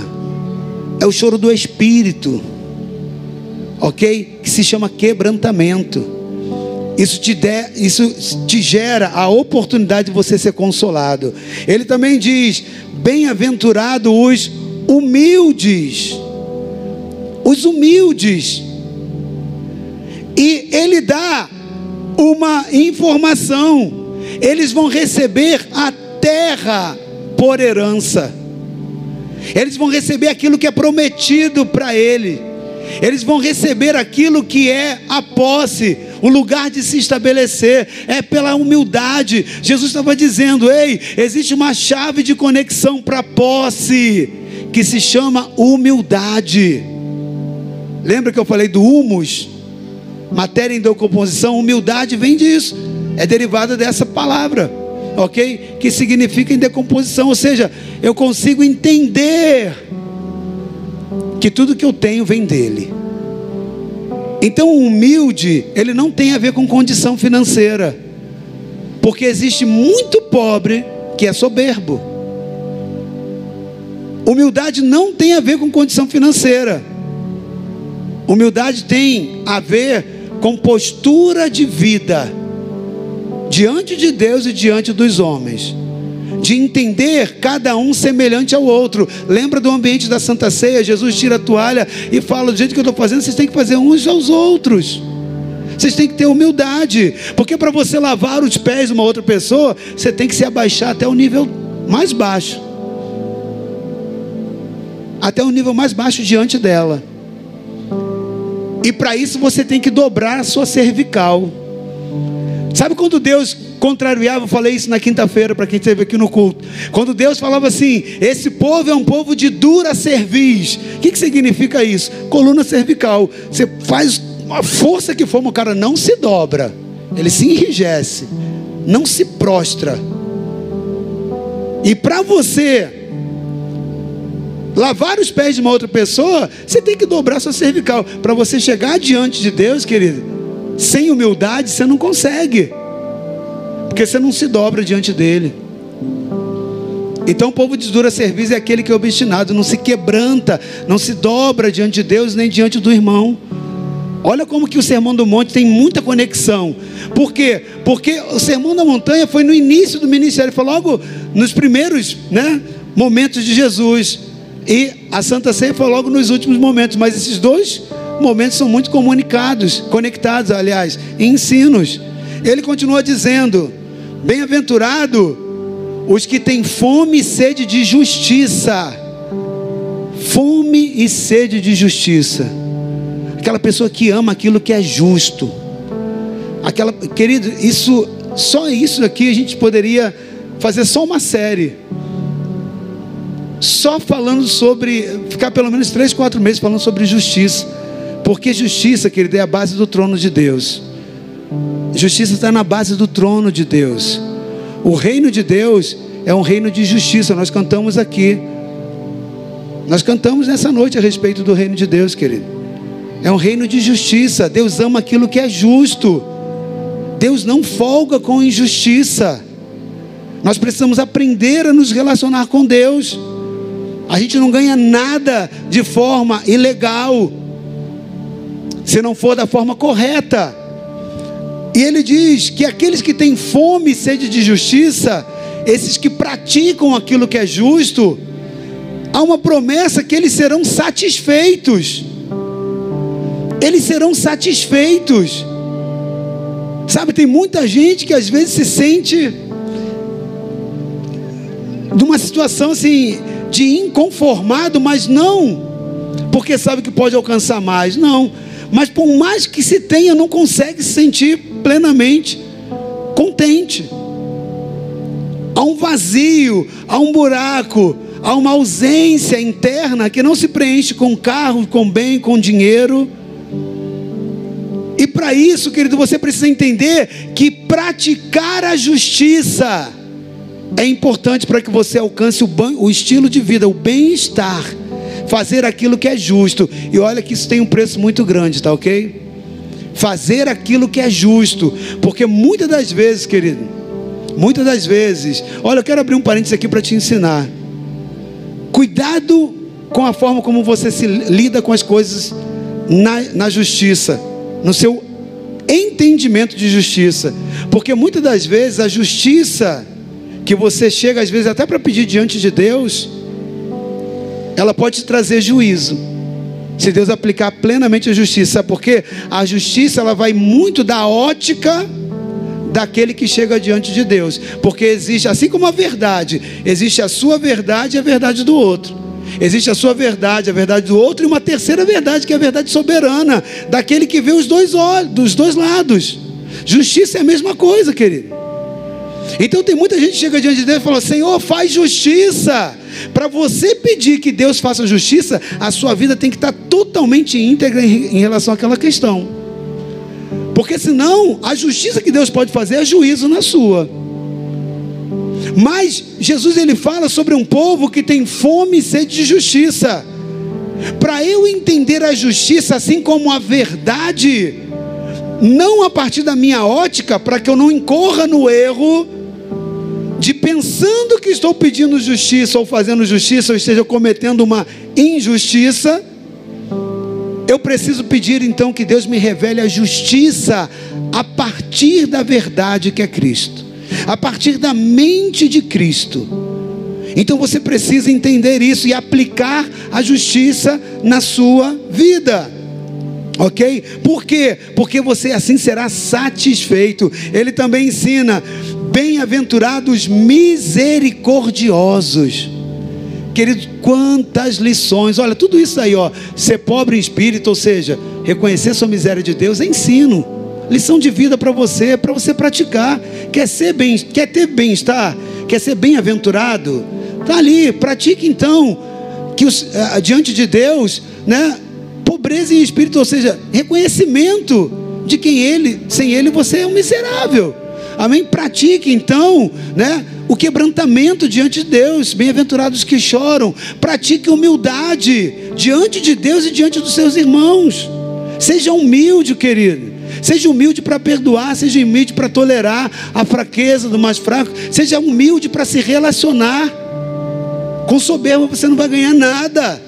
[SPEAKER 1] é o choro do espírito, ok? Que se chama quebrantamento. Isso te, der, isso te gera a oportunidade de você ser consolado. Ele também diz: bem-aventurado os humildes. Os humildes. E ele dá uma informação: eles vão receber a terra por herança, eles vão receber aquilo que é prometido para ele, eles vão receber aquilo que é a posse, o lugar de se estabelecer, é pela humildade. Jesus estava dizendo: ei, existe uma chave de conexão para posse, que se chama humildade. Lembra que eu falei do humus? Matéria em decomposição, humildade vem disso. É derivada dessa palavra, ok? Que significa em decomposição, ou seja, eu consigo entender que tudo que eu tenho vem dele. Então, humilde, ele não tem a ver com condição financeira, porque existe muito pobre que é soberbo. Humildade não tem a ver com condição financeira. Humildade tem a ver com postura de vida diante de Deus e diante dos homens. De entender cada um semelhante ao outro. Lembra do ambiente da Santa Ceia? Jesus tira a toalha e fala: do jeito que eu estou fazendo, vocês têm que fazer uns aos outros. Vocês têm que ter humildade, porque para você lavar os pés de uma outra pessoa, você tem que se abaixar até o nível mais baixo até o nível mais baixo diante dela. E para isso você tem que dobrar a sua cervical. Sabe quando Deus contrariava, eu falei isso na quinta-feira para quem esteve aqui no culto. Quando Deus falava assim: Esse povo é um povo de dura cerviz. O que, que significa isso? Coluna cervical. Você faz uma força que for, o cara não se dobra, ele se enrijece, não se prostra. E para você lavar os pés de uma outra pessoa, você tem que dobrar sua cervical. Para você chegar diante de Deus, querido, sem humildade, você não consegue. Porque você não se dobra diante dele. Então o povo de dura serviço é aquele que é obstinado, não se quebranta, não se dobra diante de Deus nem diante do irmão. Olha como que o Sermão do Monte tem muita conexão. Por quê? Porque o Sermão da Montanha foi no início do ministério, foi logo nos primeiros né, momentos de Jesus. E a Santa Ceia foi logo nos últimos momentos, mas esses dois momentos são muito comunicados, conectados, aliás, em ensinos. Ele continua dizendo: Bem-aventurado os que têm fome e sede de justiça. Fome e sede de justiça. Aquela pessoa que ama aquilo que é justo. Aquela, querido, isso só isso aqui a gente poderia fazer só uma série só falando sobre, ficar pelo menos três, quatro meses falando sobre justiça. Porque justiça, querido, é a base do trono de Deus. Justiça está na base do trono de Deus. O reino de Deus é um reino de justiça. Nós cantamos aqui. Nós cantamos nessa noite a respeito do reino de Deus, querido. É um reino de justiça. Deus ama aquilo que é justo. Deus não folga com injustiça. Nós precisamos aprender a nos relacionar com Deus. A gente não ganha nada de forma ilegal, se não for da forma correta. E ele diz que aqueles que têm fome e sede de justiça, esses que praticam aquilo que é justo, há uma promessa que eles serão satisfeitos. Eles serão satisfeitos. Sabe, tem muita gente que às vezes se sente numa situação assim de inconformado, mas não porque sabe que pode alcançar mais, não. Mas por mais que se tenha, não consegue se sentir plenamente contente. Há um vazio, há um buraco, há uma ausência interna que não se preenche com carro, com bem, com dinheiro. E para isso, querido, você precisa entender que praticar a justiça é importante para que você alcance o, o estilo de vida, o bem-estar, fazer aquilo que é justo. E olha que isso tem um preço muito grande, tá ok? Fazer aquilo que é justo, porque muitas das vezes, querido, muitas das vezes, olha, eu quero abrir um parênteses aqui para te ensinar. Cuidado com a forma como você se lida com as coisas na, na justiça, no seu entendimento de justiça, porque muitas das vezes a justiça que você chega às vezes até para pedir diante de Deus, ela pode trazer juízo. Se Deus aplicar plenamente a justiça, sabe por quê? A justiça ela vai muito da ótica daquele que chega diante de Deus, porque existe, assim como a verdade, existe a sua verdade e a verdade do outro. Existe a sua verdade, a verdade do outro e uma terceira verdade, que é a verdade soberana, daquele que vê os dois olhos, dos dois lados. Justiça é a mesma coisa, querido. Então tem muita gente que chega diante de Deus e fala: Senhor, faz justiça. Para você pedir que Deus faça justiça, a sua vida tem que estar totalmente íntegra em relação àquela questão. Porque senão, a justiça que Deus pode fazer é juízo na sua. Mas Jesus ele fala sobre um povo que tem fome e sede de justiça. Para eu entender a justiça assim como a verdade, não a partir da minha ótica, para que eu não incorra no erro de pensando que estou pedindo justiça ou fazendo justiça, ou esteja cometendo uma injustiça, eu preciso pedir então que Deus me revele a justiça a partir da verdade que é Cristo, a partir da mente de Cristo. Então você precisa entender isso e aplicar a justiça na sua vida. Ok? Por quê? Porque você assim será satisfeito. Ele também ensina: bem-aventurados misericordiosos. Querido, quantas lições. Olha, tudo isso aí, ó. Ser pobre em espírito, ou seja, reconhecer sua miséria de Deus, é ensino. Lição de vida para você, para você praticar. Quer ser bem, quer ter bem-estar, quer ser bem-aventurado? Tá ali, pratique então que os, uh, diante de Deus, né? Pobreza em espírito, ou seja, reconhecimento de quem ele, sem ele você é um miserável. Amém? Pratique então, né? O quebrantamento diante de Deus. Bem-aventurados que choram. Pratique humildade diante de Deus e diante dos seus irmãos. Seja humilde, querido. Seja humilde para perdoar, seja humilde para tolerar a fraqueza do mais fraco, seja humilde para se relacionar. Com soberba você não vai ganhar nada.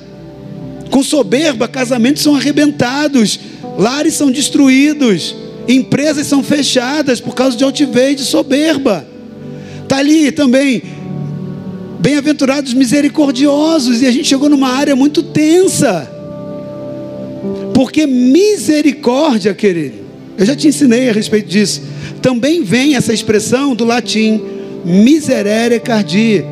[SPEAKER 1] Com soberba, casamentos são arrebentados, lares são destruídos. Empresas são fechadas por causa de altivez, de soberba. Está ali também. Bem-aventurados misericordiosos. E a gente chegou numa área muito tensa. Porque misericórdia, querido, eu já te ensinei a respeito disso. Também vem essa expressão do latim, miserere cardia.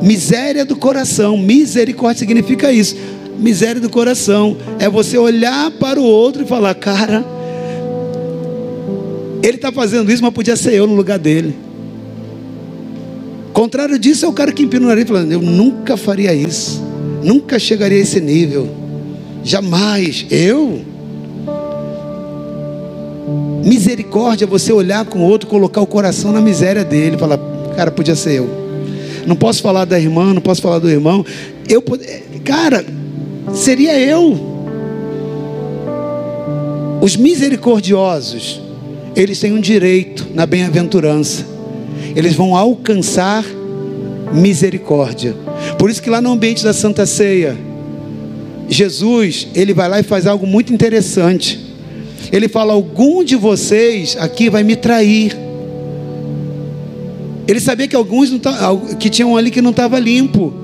[SPEAKER 1] Miséria do coração. Misericórdia significa isso. Miséria do coração. É você olhar para o outro e falar, cara ele está fazendo isso, mas podia ser eu no lugar dele. Contrário disso, é o cara que empina o nariz falando: Eu nunca faria isso, nunca chegaria a esse nível, jamais. Eu? Misericórdia, você olhar com o outro, colocar o coração na miséria dele, falar: Cara, podia ser eu. Não posso falar da irmã, não posso falar do irmão. Eu, cara, seria eu. Os misericordiosos eles têm um direito na bem-aventurança. Eles vão alcançar misericórdia. Por isso que lá no ambiente da Santa Ceia, Jesus, ele vai lá e faz algo muito interessante. Ele fala: "Algum de vocês aqui vai me trair". Ele sabia que alguns que tinham ali que não estava limpo.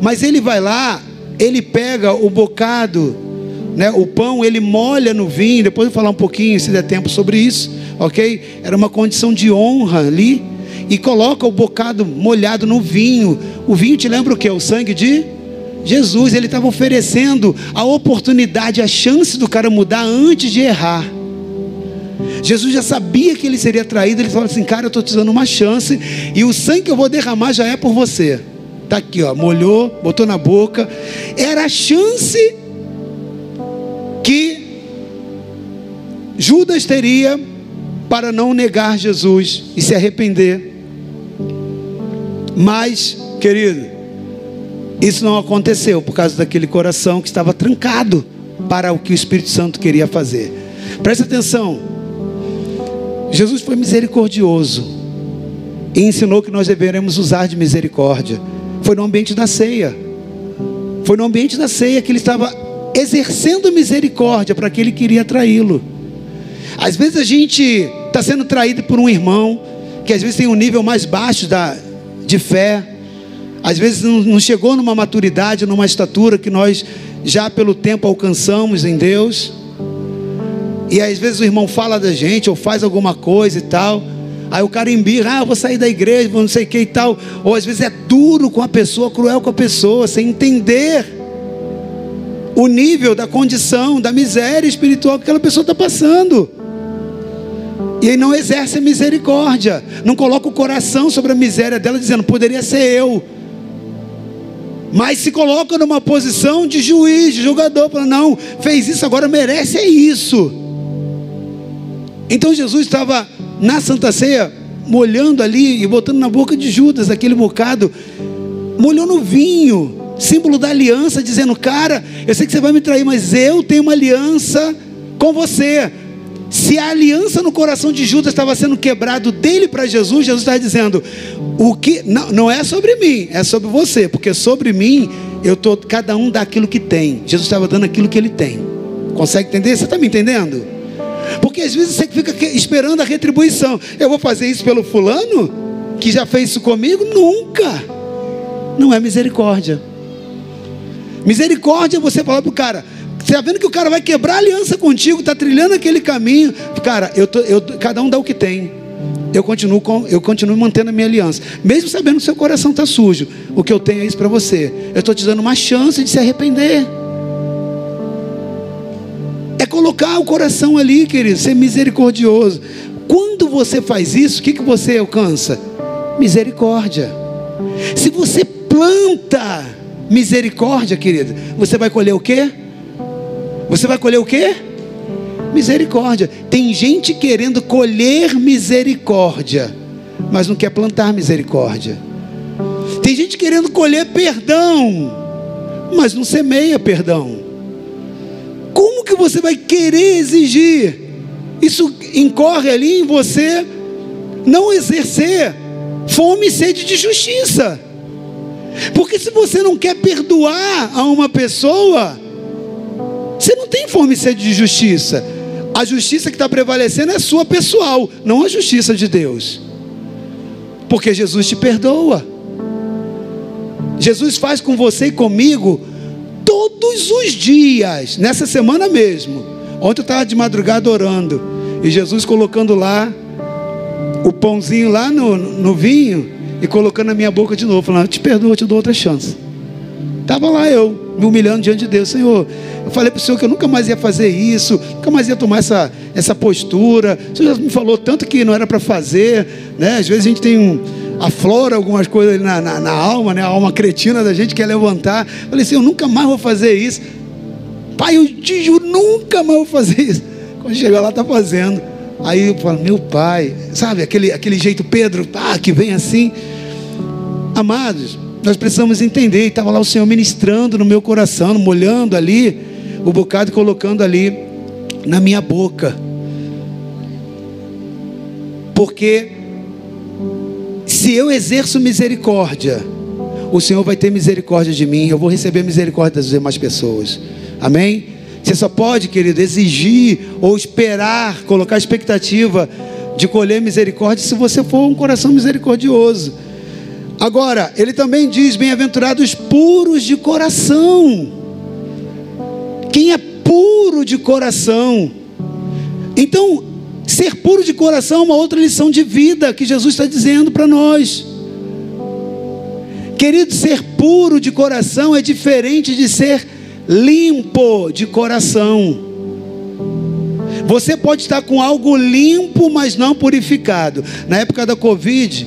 [SPEAKER 1] Mas ele vai lá, ele pega o bocado, né, o pão, ele molha no vinho. Depois eu vou falar um pouquinho, se der tempo, sobre isso, ok? Era uma condição de honra ali. E coloca o bocado molhado no vinho. O vinho te lembra o que? O sangue de Jesus. Ele estava oferecendo a oportunidade, a chance do cara mudar antes de errar. Jesus já sabia que ele seria traído. Ele falou assim: Cara, eu estou te dando uma chance. E o sangue que eu vou derramar já é por você. Está aqui, ó, molhou, botou na boca. Era a chance que Judas teria para não negar Jesus e se arrepender. Mas, querido, isso não aconteceu por causa daquele coração que estava trancado para o que o Espírito Santo queria fazer. Preste atenção. Jesus foi misericordioso e ensinou que nós deveremos usar de misericórdia. Foi no ambiente da ceia. Foi no ambiente da ceia que ele estava exercendo misericórdia para aquele que queria traí-lo. Às vezes a gente está sendo traído por um irmão que às vezes tem um nível mais baixo da, de fé, às vezes não, não chegou numa maturidade, numa estatura que nós já pelo tempo alcançamos em Deus. E às vezes o irmão fala da gente ou faz alguma coisa e tal. Aí o cara embirra, ah, vou sair da igreja, não sei o que e tal. Ou às vezes é duro com a pessoa, cruel com a pessoa, sem entender o nível da condição, da miséria espiritual que aquela pessoa está passando. E aí não exerce a misericórdia, não coloca o coração sobre a miséria dela, dizendo, poderia ser eu. Mas se coloca numa posição de juiz, de julgador, para não, fez isso, agora merece é isso. Então Jesus estava na Santa Ceia, molhando ali e botando na boca de Judas aquele bocado, molhou no vinho, símbolo da aliança, dizendo: Cara, eu sei que você vai me trair, mas eu tenho uma aliança com você. Se a aliança no coração de Judas estava sendo quebrado dele para Jesus, Jesus está dizendo: o que não, não é sobre mim, é sobre você, porque sobre mim eu tô cada um dá aquilo que tem. Jesus estava dando aquilo que ele tem. Consegue entender? Você está me entendendo? Porque às vezes você fica esperando a retribuição. Eu vou fazer isso pelo fulano que já fez isso comigo? Nunca. Não é misericórdia. Misericórdia é você falar para o cara. Você está vendo que o cara vai quebrar aliança contigo, está trilhando aquele caminho. Cara, eu tô, eu, cada um dá o que tem. Eu continuo, com, eu continuo mantendo a minha aliança. Mesmo sabendo que seu coração está sujo. O que eu tenho é isso para você. Eu estou te dando uma chance de se arrepender. É colocar o coração ali, querido, ser misericordioso. Quando você faz isso, o que, que você alcança? Misericórdia. Se você planta misericórdia, querido, você vai colher o quê? Você vai colher o quê? Misericórdia. Tem gente querendo colher misericórdia, mas não quer plantar misericórdia. Tem gente querendo colher perdão, mas não semeia perdão que você vai querer exigir? Isso incorre ali em você não exercer fome e sede de justiça. Porque se você não quer perdoar a uma pessoa, você não tem fome e sede de justiça. A justiça que está prevalecendo é sua pessoal, não a justiça de Deus. Porque Jesus te perdoa. Jesus faz com você e comigo todos os dias, nessa semana mesmo. Ontem eu estava de madrugada orando, e Jesus colocando lá o pãozinho lá no, no vinho e colocando na minha boca de novo, falando: Te perdoo, eu te dou outra chance. Estava lá eu, me humilhando diante de Deus, Senhor. Eu falei para o Senhor que eu nunca mais ia fazer isso, nunca mais ia tomar essa, essa postura. O Senhor já me falou tanto que não era para fazer, né? Às vezes a gente tem um aflora algumas coisas na, na, na, alma, né? A alma cretina da gente quer levantar. Eu falei assim, eu nunca mais vou fazer isso. Pai, eu te juro, nunca mais vou fazer isso. Quando chega lá, está fazendo. Aí eu falo, meu pai, sabe, aquele, aquele jeito Pedro, ah, que vem assim. Amados, nós precisamos entender. Estava lá o Senhor ministrando no meu coração, molhando ali o bocado e colocando ali na minha boca. Porque se eu exerço misericórdia, o Senhor vai ter misericórdia de mim, eu vou receber misericórdia das demais pessoas. Amém? Você só pode, querido, exigir ou esperar, colocar expectativa de colher misericórdia se você for um coração misericordioso. Agora, ele também diz: bem-aventurados puros de coração. Quem é puro de coração? Então, ser puro de coração é uma outra lição de vida que Jesus está dizendo para nós. Querido, ser puro de coração é diferente de ser limpo de coração. Você pode estar com algo limpo, mas não purificado. Na época da Covid,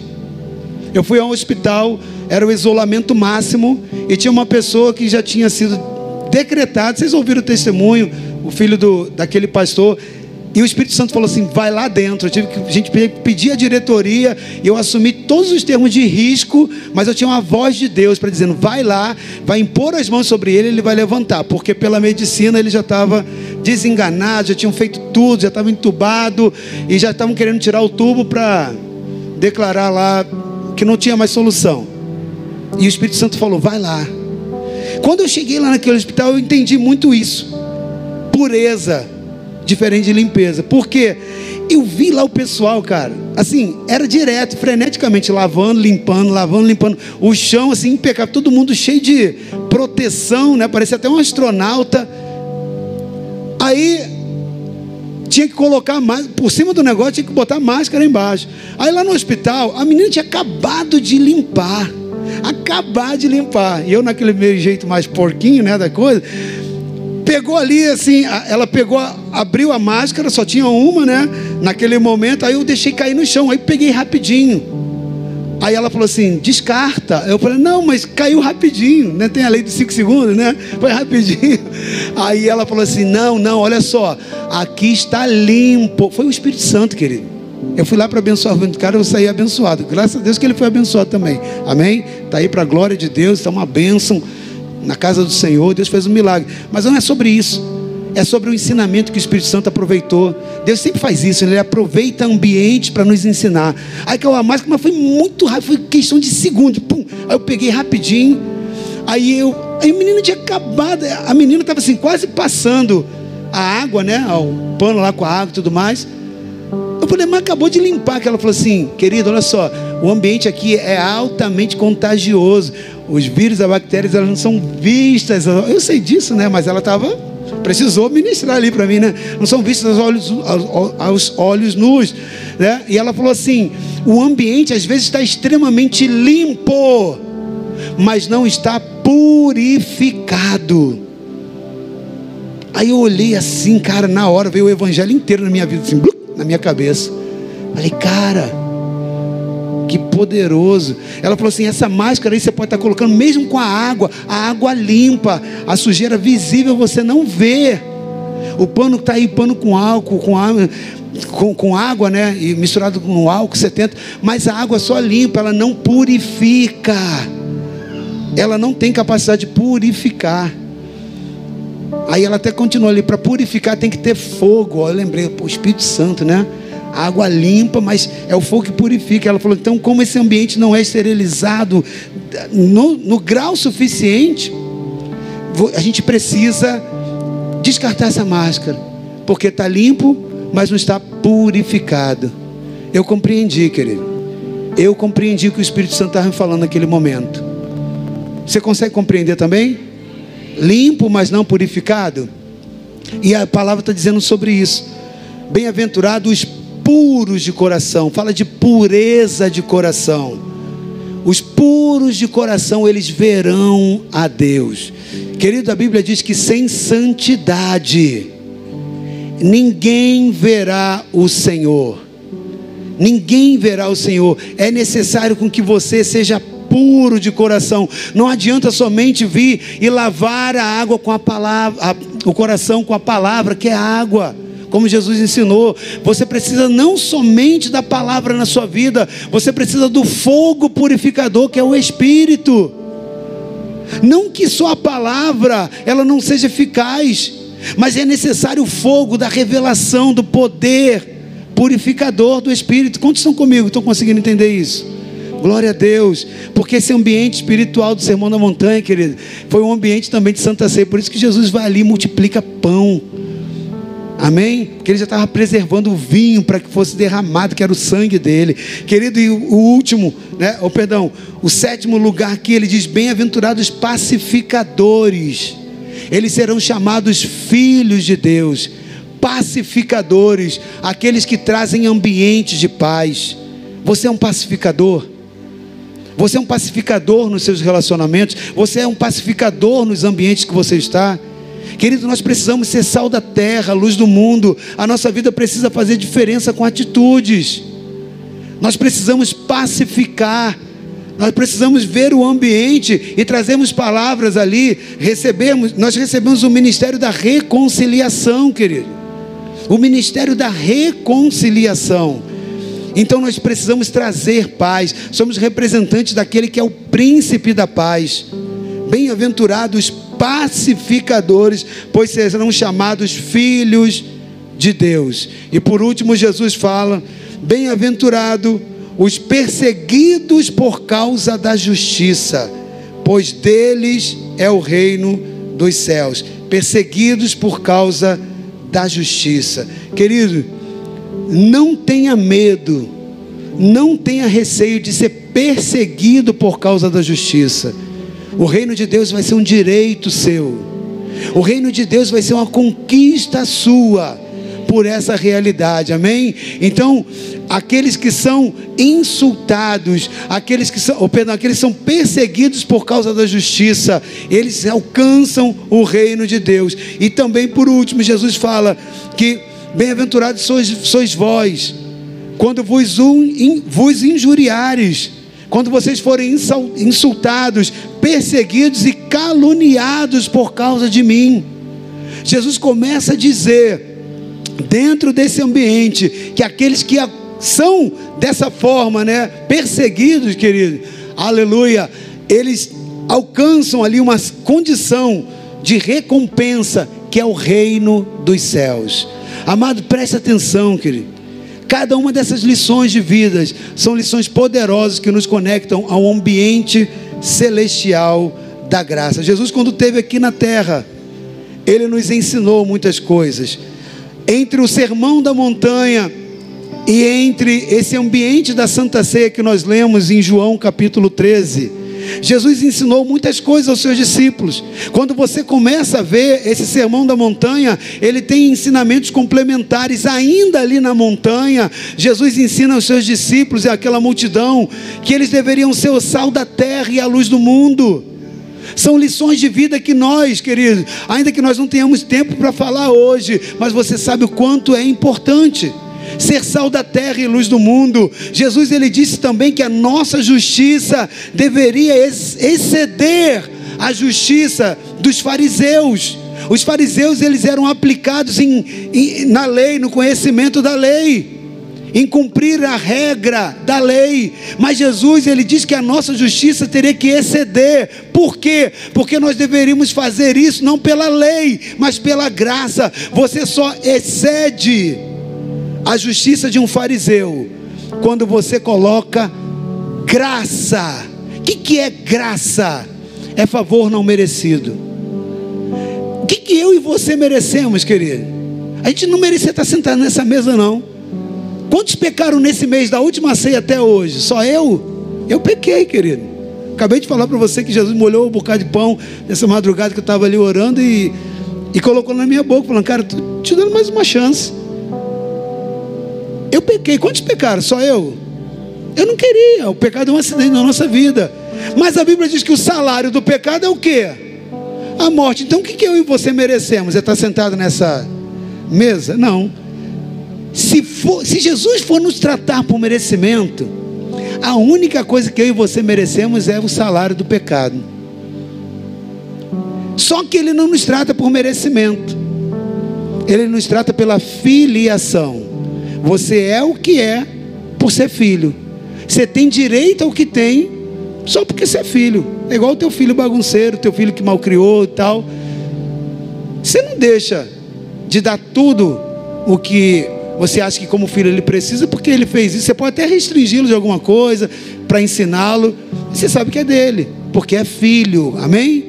[SPEAKER 1] eu fui a um hospital, era o isolamento máximo, e tinha uma pessoa que já tinha sido decretado. Vocês ouviram o testemunho? O filho do, daquele pastor e o Espírito Santo falou assim: vai lá dentro. Eu tive que, a gente pedir a diretoria, e eu assumi todos os termos de risco, mas eu tinha uma voz de Deus para dizendo: vai lá, vai impor as mãos sobre ele, ele vai levantar, porque pela medicina ele já estava desenganado, já tinham feito tudo, já estava entubado, e já estavam querendo tirar o tubo para declarar lá que não tinha mais solução. E o Espírito Santo falou: vai lá. Quando eu cheguei lá naquele hospital, eu entendi muito isso. Pureza diferente de limpeza. Porque eu vi lá o pessoal, cara, assim, era direto, freneticamente, lavando, limpando, lavando, limpando. O chão, assim, impecável, todo mundo cheio de proteção, né? Parecia até um astronauta. Aí tinha que colocar mais, por cima do negócio, tinha que botar máscara embaixo. Aí lá no hospital, a menina tinha acabado de limpar. Acabar de limpar. E eu, naquele meio jeito mais porquinho, né, da coisa pegou ali assim, ela pegou, abriu a máscara, só tinha uma, né? Naquele momento, aí eu deixei cair no chão, aí peguei rapidinho. Aí ela falou assim: descarta. Eu falei: não, mas caiu rapidinho, né? Tem a lei de 5 segundos, né? Foi rapidinho. Aí ela falou assim: não, não, olha só, aqui está limpo. Foi o Espírito Santo, querido. Eu fui lá para abençoar o cara, eu saí abençoado. Graças a Deus que ele foi abençoado também. Amém? Está aí para a glória de Deus, está uma bênção na casa do Senhor, Deus fez um milagre. Mas não é sobre isso. É sobre o ensinamento que o Espírito Santo aproveitou. Deus sempre faz isso, ele aproveita ambiente para nos ensinar. Aí caiu a máscara, mas foi muito rápido, foi questão de segundos. Pum. Aí eu peguei rapidinho. Aí eu. Aí a menina tinha acabado. A menina estava assim, quase passando a água, né? O pano lá com a água e tudo mais. Eu falei, mas acabou de limpar. Que ela falou assim, querido, olha só, o ambiente aqui é altamente contagioso. Os vírus, as bactérias, elas não são vistas. Eu sei disso, né? Mas ela estava precisou ministrar ali para mim, né? Não são vistas aos olhos, aos, aos olhos nus, né? E ela falou assim: o ambiente às vezes está extremamente limpo, mas não está purificado. Aí eu olhei assim, cara, na hora veio o evangelho inteiro na minha vida, assim, na minha cabeça. Falei, cara que poderoso. Ela falou assim: essa máscara aí você pode estar colocando mesmo com a água, a água limpa, a sujeira visível você não vê. O pano está aí, pano com álcool, com água, com, com água, né? E misturado com álcool 70, mas a água só limpa, ela não purifica. Ela não tem capacidade de purificar. Aí ela até continua ali, para purificar tem que ter fogo. Eu lembrei, o Espírito Santo, né? água limpa, mas é o fogo que purifica. Ela falou: então, como esse ambiente não é esterilizado no, no grau suficiente, a gente precisa descartar essa máscara, porque está limpo, mas não está purificado. Eu compreendi, querido. Eu compreendi o que o Espírito Santo estava me falando naquele momento. Você consegue compreender também? Limpo, mas não purificado? E a palavra está dizendo sobre isso. Bem-aventurado os puros de coração, fala de pureza de coração. Os puros de coração, eles verão a Deus. Querido, a Bíblia diz que sem santidade, ninguém verá o Senhor. Ninguém verá o Senhor. É necessário com que você seja puro de coração. Não adianta somente vir e lavar a água com a palavra, a, o coração com a palavra, que é água como Jesus ensinou. Você precisa não somente da palavra na sua vida, você precisa do fogo purificador que é o Espírito. Não que só a palavra ela não seja eficaz, mas é necessário o fogo da revelação do poder purificador do Espírito. Quantos estão comigo? Estão conseguindo entender isso? Glória a Deus, porque esse ambiente espiritual do Sermão da Montanha, querido, foi um ambiente também de Santa Ceia, por isso que Jesus vai ali e multiplica pão Amém? Porque ele já estava preservando o vinho para que fosse derramado, que era o sangue dele. Querido, e o último, né? Oh, perdão, o sétimo lugar aqui ele diz: Bem-aventurados pacificadores. Eles serão chamados filhos de Deus. Pacificadores, aqueles que trazem ambientes de paz. Você é um pacificador? Você é um pacificador nos seus relacionamentos? Você é um pacificador nos ambientes que você está? Querido, nós precisamos ser sal da terra, luz do mundo. A nossa vida precisa fazer diferença com atitudes. Nós precisamos pacificar. Nós precisamos ver o ambiente e trazemos palavras ali. Recebemos, nós recebemos o ministério da reconciliação, querido. O ministério da reconciliação. Então nós precisamos trazer paz. Somos representantes daquele que é o príncipe da paz. Bem-aventurados pacificadores, pois serão chamados filhos de Deus. E por último, Jesus fala: Bem-aventurado os perseguidos por causa da justiça, pois deles é o reino dos céus. Perseguidos por causa da justiça. Querido, não tenha medo, não tenha receio de ser perseguido por causa da justiça. O reino de Deus vai ser um direito seu. O reino de Deus vai ser uma conquista sua por essa realidade, amém? Então, aqueles que são insultados, aqueles que são, perdão, aqueles que são perseguidos por causa da justiça, eles alcançam o reino de Deus. E também, por último, Jesus fala que bem-aventurados sois, sois vós, quando vos, um, vos injuriares quando vocês forem insultados, perseguidos e caluniados por causa de mim. Jesus começa a dizer, dentro desse ambiente, que aqueles que são dessa forma, né, perseguidos, querido, aleluia, eles alcançam ali uma condição de recompensa, que é o reino dos céus. Amado, preste atenção, querido. Cada uma dessas lições de vidas são lições poderosas que nos conectam ao ambiente celestial da graça. Jesus, quando esteve aqui na terra, ele nos ensinou muitas coisas. Entre o sermão da montanha e entre esse ambiente da Santa Ceia que nós lemos em João capítulo 13, Jesus ensinou muitas coisas aos seus discípulos. Quando você começa a ver esse sermão da montanha, ele tem ensinamentos complementares ainda ali na montanha. Jesus ensina aos seus discípulos e àquela multidão que eles deveriam ser o sal da terra e a luz do mundo. São lições de vida que nós, queridos, ainda que nós não tenhamos tempo para falar hoje, mas você sabe o quanto é importante ser sal da terra e luz do mundo. Jesus ele disse também que a nossa justiça deveria exceder a justiça dos fariseus. Os fariseus eles eram aplicados em, em, na lei, no conhecimento da lei, em cumprir a regra da lei. Mas Jesus ele diz que a nossa justiça teria que exceder. Por quê? Porque nós deveríamos fazer isso não pela lei, mas pela graça. Você só excede a justiça de um fariseu quando você coloca graça. O que, que é graça? É favor não merecido. O que, que eu e você merecemos, querido? A gente não merecia estar sentado nessa mesa, não. Quantos pecaram nesse mês, da última ceia até hoje? Só eu? Eu pequei, querido. Acabei de falar para você que Jesus molhou um bocado de pão nessa madrugada que eu estava ali orando e, e colocou na minha boca, falando, cara, te dando mais uma chance. Eu pequei. Quantos pecaram? Só eu? Eu não queria. O pecado é um acidente na nossa vida. Mas a Bíblia diz que o salário do pecado é o quê? A morte. Então o que eu e você merecemos? É estar sentado nessa mesa? Não. Se, for, se Jesus for nos tratar por merecimento, a única coisa que eu e você merecemos é o salário do pecado. Só que Ele não nos trata por merecimento, Ele nos trata pela filiação. Você é o que é por ser filho. Você tem direito ao que tem só porque você é filho. É igual o teu filho bagunceiro, teu filho que malcriou e tal. Você não deixa de dar tudo o que você acha que como filho ele precisa, porque ele fez isso. Você pode até restringi-lo de alguma coisa para ensiná-lo. Você sabe que é dele, porque é filho. Amém?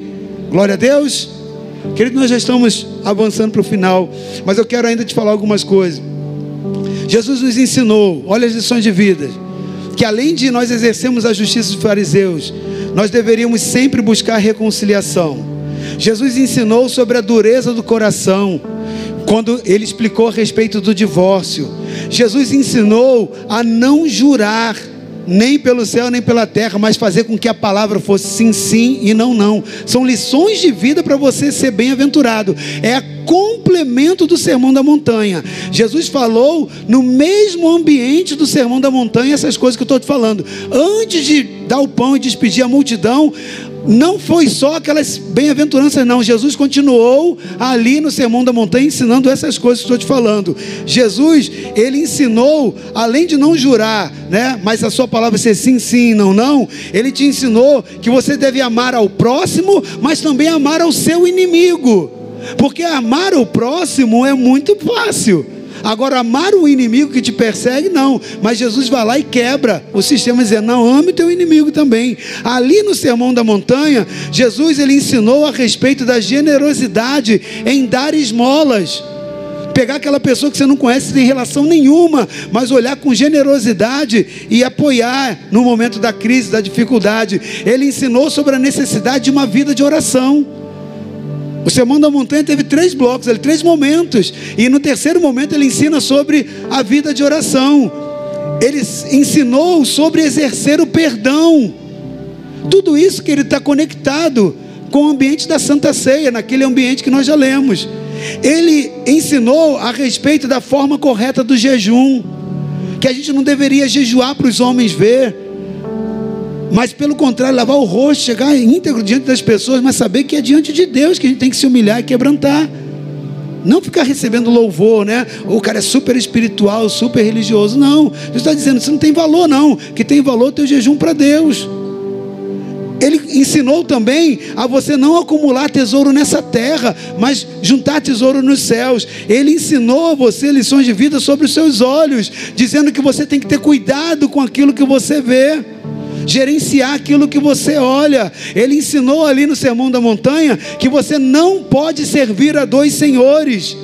[SPEAKER 1] Glória a Deus. Querido, nós já estamos avançando para o final, mas eu quero ainda te falar algumas coisas. Jesus nos ensinou, olha as lições de vida, que além de nós exercermos a justiça dos fariseus, nós deveríamos sempre buscar reconciliação. Jesus ensinou sobre a dureza do coração, quando ele explicou a respeito do divórcio. Jesus ensinou a não jurar nem pelo céu nem pela terra, mas fazer com que a palavra fosse sim, sim e não, não. São lições de vida para você ser bem-aventurado. É complemento do sermão da montanha. Jesus falou no mesmo ambiente do sermão da montanha essas coisas que eu estou te falando. Antes de dar o pão e despedir a multidão, não foi só aquelas bem-aventuranças, não. Jesus continuou ali no Sermão da Montanha ensinando essas coisas que estou te falando. Jesus, ele ensinou, além de não jurar, né? Mas a sua palavra ser sim, sim, não, não. Ele te ensinou que você deve amar ao próximo, mas também amar ao seu inimigo. Porque amar o próximo é muito fácil. Agora, amar o inimigo que te persegue, não. Mas Jesus vai lá e quebra o sistema, dizendo: não, ame teu inimigo também. Ali no Sermão da Montanha, Jesus ele ensinou a respeito da generosidade em dar esmolas. Pegar aquela pessoa que você não conhece, sem relação nenhuma, mas olhar com generosidade e apoiar no momento da crise, da dificuldade. Ele ensinou sobre a necessidade de uma vida de oração. O Sermão da Montanha teve três blocos, ele, três momentos. E no terceiro momento ele ensina sobre a vida de oração. Ele ensinou sobre exercer o perdão. Tudo isso que ele está conectado com o ambiente da Santa Ceia, naquele ambiente que nós já lemos. Ele ensinou a respeito da forma correta do jejum, que a gente não deveria jejuar para os homens ver mas pelo contrário, lavar o rosto, chegar íntegro diante das pessoas, mas saber que é diante de Deus que a gente tem que se humilhar e quebrantar. Não ficar recebendo louvor, né? O cara é super espiritual, super religioso. Não. Jesus está dizendo, isso não tem valor, não. Que tem valor teu jejum para Deus. Ele ensinou também a você não acumular tesouro nessa terra, mas juntar tesouro nos céus. Ele ensinou a você lições de vida sobre os seus olhos, dizendo que você tem que ter cuidado com aquilo que você vê gerenciar aquilo que você olha. Ele ensinou ali no Sermão da Montanha que você não pode servir a dois senhores.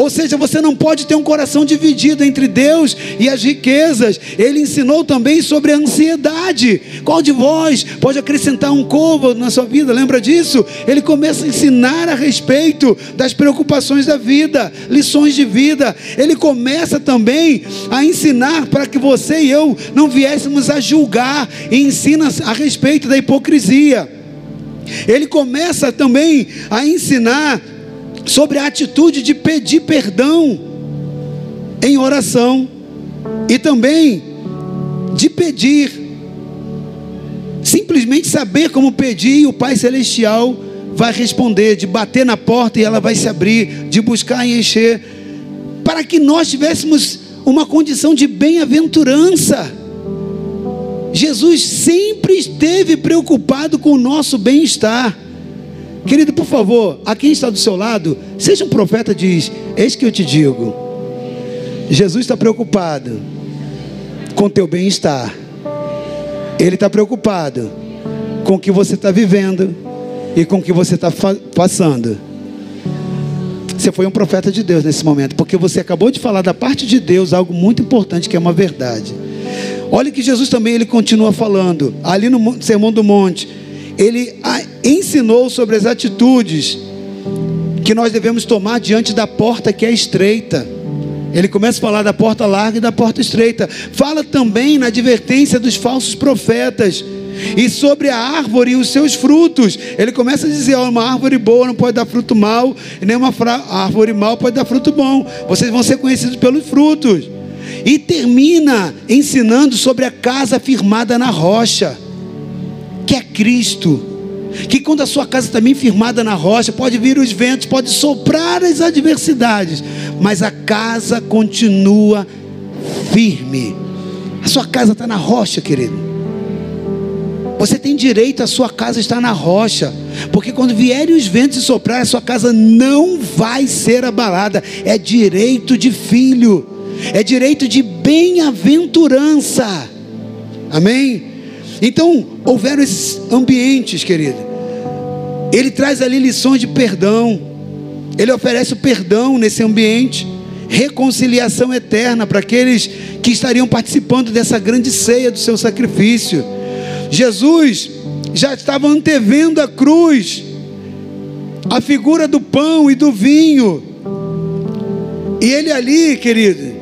[SPEAKER 1] Ou seja, você não pode ter um coração dividido entre Deus e as riquezas. Ele ensinou também sobre a ansiedade. Qual de vós pode acrescentar um covo na sua vida? Lembra disso? Ele começa a ensinar a respeito das preocupações da vida, lições de vida. Ele começa também a ensinar para que você e eu não viéssemos a julgar e ensina a respeito da hipocrisia. Ele começa também a ensinar sobre a atitude de pedir perdão em oração e também de pedir, simplesmente saber como pedir e o Pai Celestial vai responder, de bater na porta e ela vai se abrir, de buscar e encher, para que nós tivéssemos uma condição de bem-aventurança. Jesus sempre esteve preocupado com o nosso bem-estar. Querido, por favor, a quem está do seu lado, seja um profeta, diz: Eis que eu te digo. Jesus está preocupado com teu bem-estar. Ele está preocupado com o que você está vivendo e com o que você está passando. Você foi um profeta de Deus nesse momento, porque você acabou de falar da parte de Deus algo muito importante que é uma verdade. Olha que Jesus também ele continua falando ali no Sermão do Monte ele ensinou sobre as atitudes que nós devemos tomar diante da porta que é estreita. Ele começa a falar da porta larga e da porta estreita. Fala também na advertência dos falsos profetas e sobre a árvore e os seus frutos. Ele começa a dizer: ó, uma árvore boa não pode dar fruto mal, e nem uma árvore mal pode dar fruto bom. Vocês vão ser conhecidos pelos frutos. E termina ensinando sobre a casa firmada na rocha que é Cristo. Que quando a sua casa está bem firmada na rocha, pode vir os ventos, pode soprar as adversidades, mas a casa continua firme. A sua casa está na rocha, querido. Você tem direito, a sua casa estar na rocha. Porque quando vierem os ventos e soprar, a sua casa não vai ser abalada. É direito de filho. É direito de bem-aventurança. Amém? Então, houveram esses ambientes, querido. Ele traz ali lições de perdão. Ele oferece o perdão nesse ambiente, reconciliação eterna para aqueles que estariam participando dessa grande ceia do seu sacrifício. Jesus já estava antevendo a cruz, a figura do pão e do vinho. E ele ali, querido,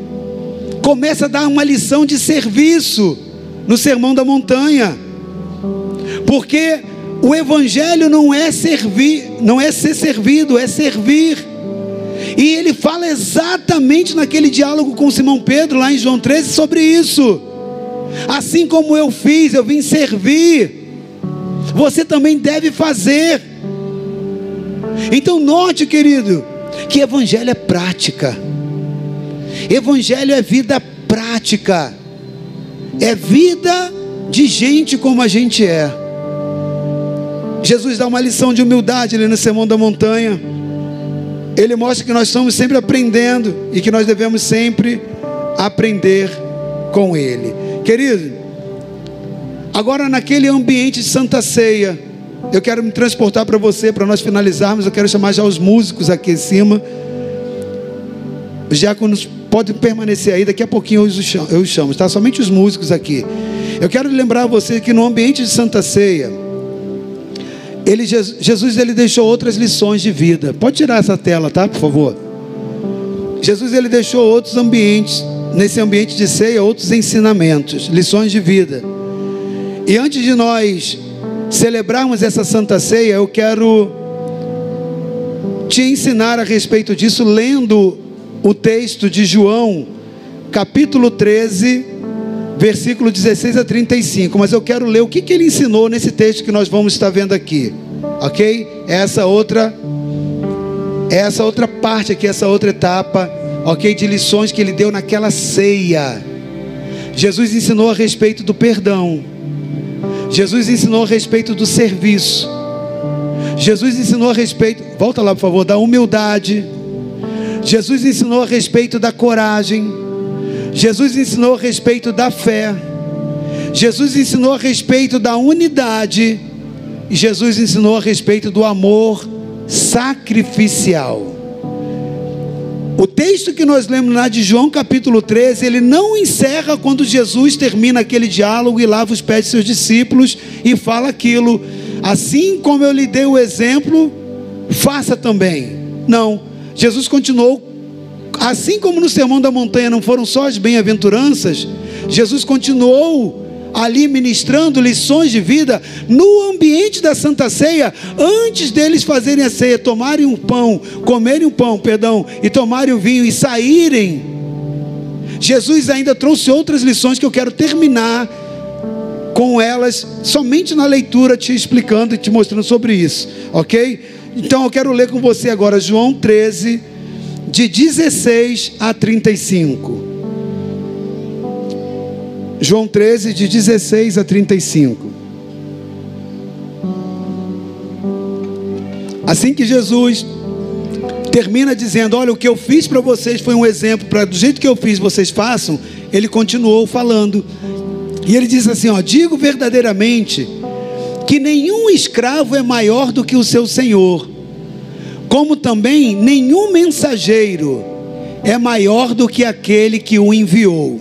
[SPEAKER 1] começa a dar uma lição de serviço no Sermão da Montanha. Porque o evangelho não é servir, não é ser servido, é servir. E ele fala exatamente naquele diálogo com Simão Pedro, lá em João 13, sobre isso. Assim como eu fiz, eu vim servir, você também deve fazer. Então, note, querido, que evangelho é prática, evangelho é vida prática, é vida de gente como a gente é. Jesus dá uma lição de humildade ali no Sermão da Montanha. Ele mostra que nós estamos sempre aprendendo e que nós devemos sempre aprender com Ele. Querido, agora naquele ambiente de Santa Ceia, eu quero me transportar para você, para nós finalizarmos. Eu quero chamar já os músicos aqui em cima. Os diáconos podem permanecer aí, daqui a pouquinho eu os chamo, eu os chamo tá? Somente os músicos aqui. Eu quero lembrar você que no ambiente de Santa Ceia, ele, Jesus ele deixou outras lições de vida. Pode tirar essa tela, tá? Por favor. Jesus ele deixou outros ambientes, nesse ambiente de ceia, outros ensinamentos, lições de vida. E antes de nós celebrarmos essa Santa Ceia, eu quero te ensinar a respeito disso lendo o texto de João, capítulo 13, versículo 16 a 35, mas eu quero ler o que, que ele ensinou nesse texto que nós vamos estar vendo aqui, ok? Essa outra, essa outra parte aqui, essa outra etapa, ok? De lições que ele deu naquela ceia. Jesus ensinou a respeito do perdão, Jesus ensinou a respeito do serviço, Jesus ensinou a respeito, volta lá por favor, da humildade, Jesus ensinou a respeito da coragem, Jesus ensinou a respeito da fé. Jesus ensinou a respeito da unidade. E Jesus ensinou a respeito do amor sacrificial. O texto que nós lemos lá de João capítulo 13, ele não encerra quando Jesus termina aquele diálogo e lava os pés de seus discípulos e fala aquilo. Assim como eu lhe dei o exemplo, faça também. Não. Jesus continuou Assim como no Sermão da Montanha não foram só as bem-aventuranças, Jesus continuou ali ministrando lições de vida no ambiente da Santa Ceia, antes deles fazerem a ceia, tomarem um pão, comerem um pão, perdão, e tomarem o vinho e saírem. Jesus ainda trouxe outras lições que eu quero terminar com elas somente na leitura te explicando e te mostrando sobre isso, OK? Então eu quero ler com você agora João 13 de 16 a 35. João 13, de 16 a 35. Assim que Jesus termina dizendo: Olha, o que eu fiz para vocês foi um exemplo, para do jeito que eu fiz vocês façam, ele continuou falando. E ele diz assim: Ó, digo verdadeiramente que nenhum escravo é maior do que o seu senhor como também nenhum mensageiro é maior do que aquele que o enviou.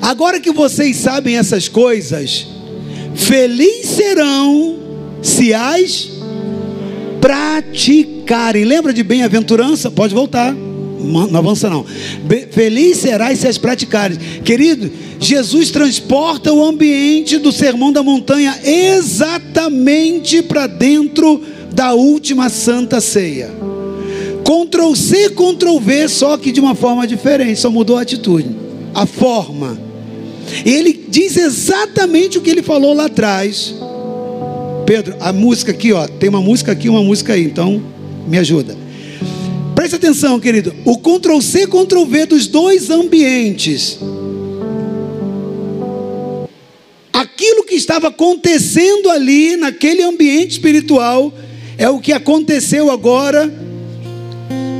[SPEAKER 1] Agora que vocês sabem essas coisas, felizes serão se as praticarem. Lembra de bem-aventurança? Pode voltar. Não avança não. Feliz serás se as praticares. Querido, Jesus transporta o ambiente do sermão da montanha exatamente para dentro da última santa ceia. Ctrl C, Ctrl V, só que de uma forma diferente, só mudou a atitude, a forma. Ele diz exatamente o que ele falou lá atrás. Pedro, a música aqui, ó, tem uma música aqui, uma música aí, então me ajuda. Preste atenção, querido. O Ctrl C, Ctrl V dos dois ambientes. Aquilo que estava acontecendo ali naquele ambiente espiritual é o que aconteceu agora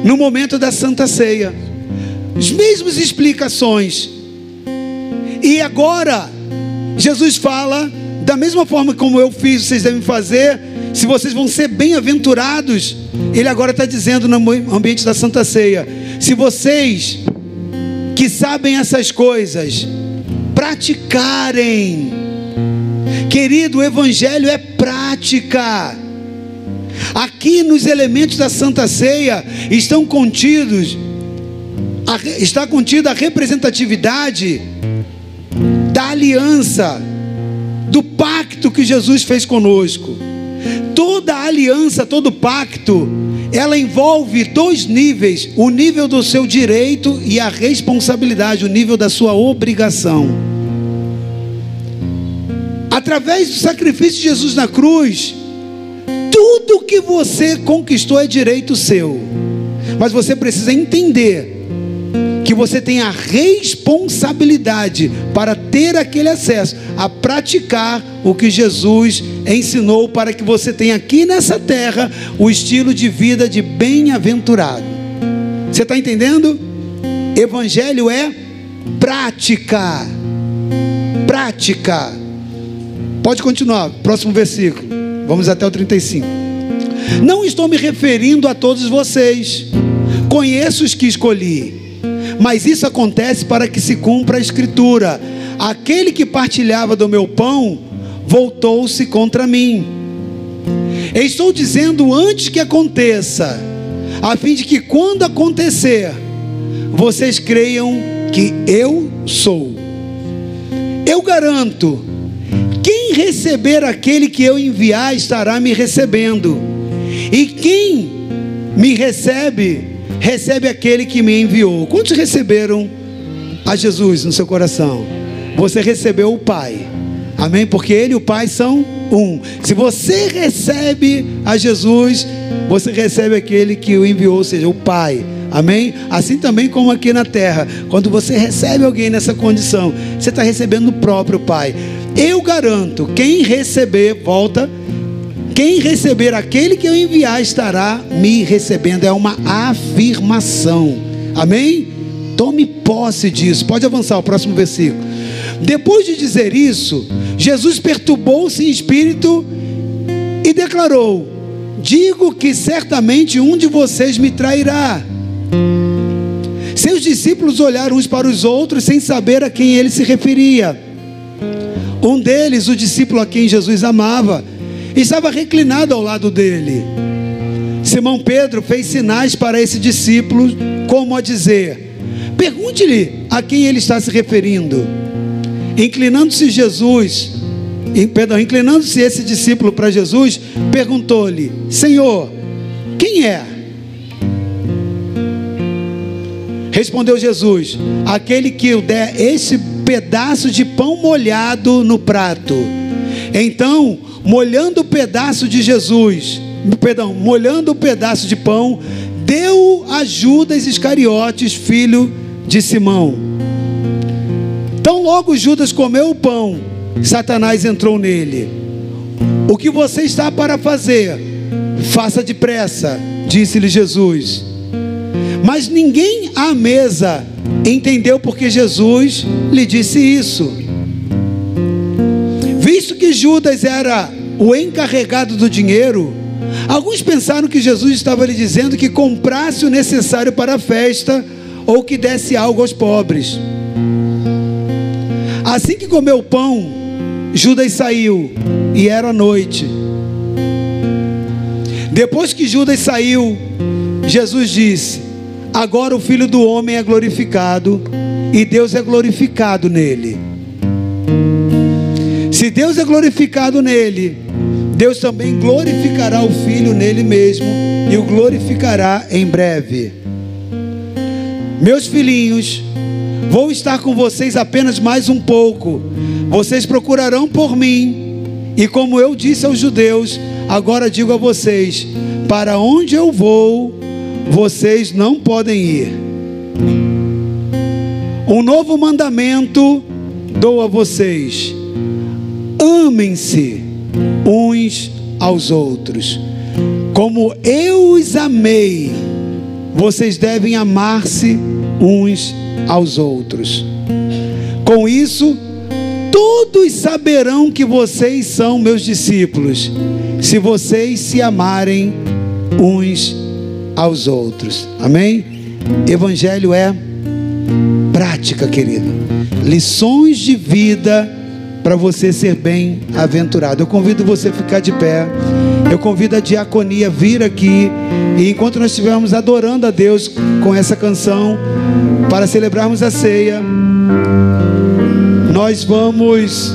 [SPEAKER 1] no momento da Santa Ceia. As mesmas explicações. E agora, Jesus fala, da mesma forma como eu fiz, vocês devem fazer. Se vocês vão ser bem-aventurados, ele agora está dizendo no ambiente da Santa Ceia: se vocês que sabem essas coisas praticarem, querido, o Evangelho é prática. Aqui nos elementos da Santa Ceia estão contidos, está contida a representatividade da aliança, do pacto que Jesus fez conosco. Aliança, todo pacto, ela envolve dois níveis: o nível do seu direito e a responsabilidade, o nível da sua obrigação. Através do sacrifício de Jesus na cruz, tudo que você conquistou é direito seu, mas você precisa entender que você tem a responsabilidade para ter aquele acesso a praticar o que Jesus ensinou para que você tenha aqui nessa terra o estilo de vida de bem-aventurado. Você está entendendo? Evangelho é prática. Prática. Pode continuar, próximo versículo. Vamos até o 35. Não estou me referindo a todos vocês. Conheço os que escolhi mas isso acontece para que se cumpra a escritura: aquele que partilhava do meu pão voltou-se contra mim. estou dizendo antes que aconteça, a fim de que quando acontecer, vocês creiam que eu sou. Eu garanto, quem receber aquele que eu enviar estará me recebendo, e quem me recebe, recebe aquele que me enviou. Quantos receberam a Jesus no seu coração? Você recebeu o Pai. Amém? Porque Ele e o Pai são um. Se você recebe a Jesus, você recebe aquele que o enviou, ou seja, o Pai. Amém? Assim também como aqui na terra, quando você recebe alguém nessa condição, você está recebendo o próprio Pai. Eu garanto, quem receber, volta quem receber aquele que eu enviar estará me recebendo. É uma afirmação. Amém? Tome posse disso. Pode avançar o próximo versículo. Depois de dizer isso, Jesus perturbou-se em espírito e declarou: Digo que certamente um de vocês me trairá. Seus discípulos olharam uns para os outros sem saber a quem ele se referia. Um deles, o discípulo a quem Jesus amava, estava reclinado ao lado dele. Simão Pedro fez sinais para esse discípulo, como a dizer: pergunte-lhe a quem ele está se referindo. Inclinando-se Jesus, perdão, inclinando-se esse discípulo para Jesus, perguntou-lhe: Senhor, quem é? Respondeu Jesus: Aquele que eu der esse pedaço de pão molhado no prato. Então molhando o pedaço de Jesus, perdão, molhando o pedaço de pão, deu a Judas Iscariotes, filho de Simão. Tão logo Judas comeu o pão, Satanás entrou nele. O que você está para fazer? Faça depressa, disse-lhe Jesus. Mas ninguém à mesa entendeu porque Jesus lhe disse isso. Visto que Judas era o encarregado do dinheiro, alguns pensaram que Jesus estava lhe dizendo que comprasse o necessário para a festa ou que desse algo aos pobres. Assim que comeu o pão, Judas saiu e era noite. Depois que Judas saiu, Jesus disse: Agora o filho do homem é glorificado e Deus é glorificado nele. Se Deus é glorificado nele, Deus também glorificará o Filho nele mesmo e o glorificará em breve. Meus filhinhos, vou estar com vocês apenas mais um pouco. Vocês procurarão por mim, e como eu disse aos judeus, agora digo a vocês: para onde eu vou, vocês não podem ir. Um novo mandamento dou a vocês: amem-se uns aos outros. Como eu os amei, vocês devem amar-se uns aos outros. Com isso, todos saberão que vocês são meus discípulos, se vocês se amarem uns aos outros. Amém? Evangelho é prática, querido. Lições de vida para você ser bem-aventurado. Eu convido você a ficar de pé. Eu convido a diaconia a vir aqui. E enquanto nós estivermos adorando a Deus com essa canção, para celebrarmos a ceia, nós vamos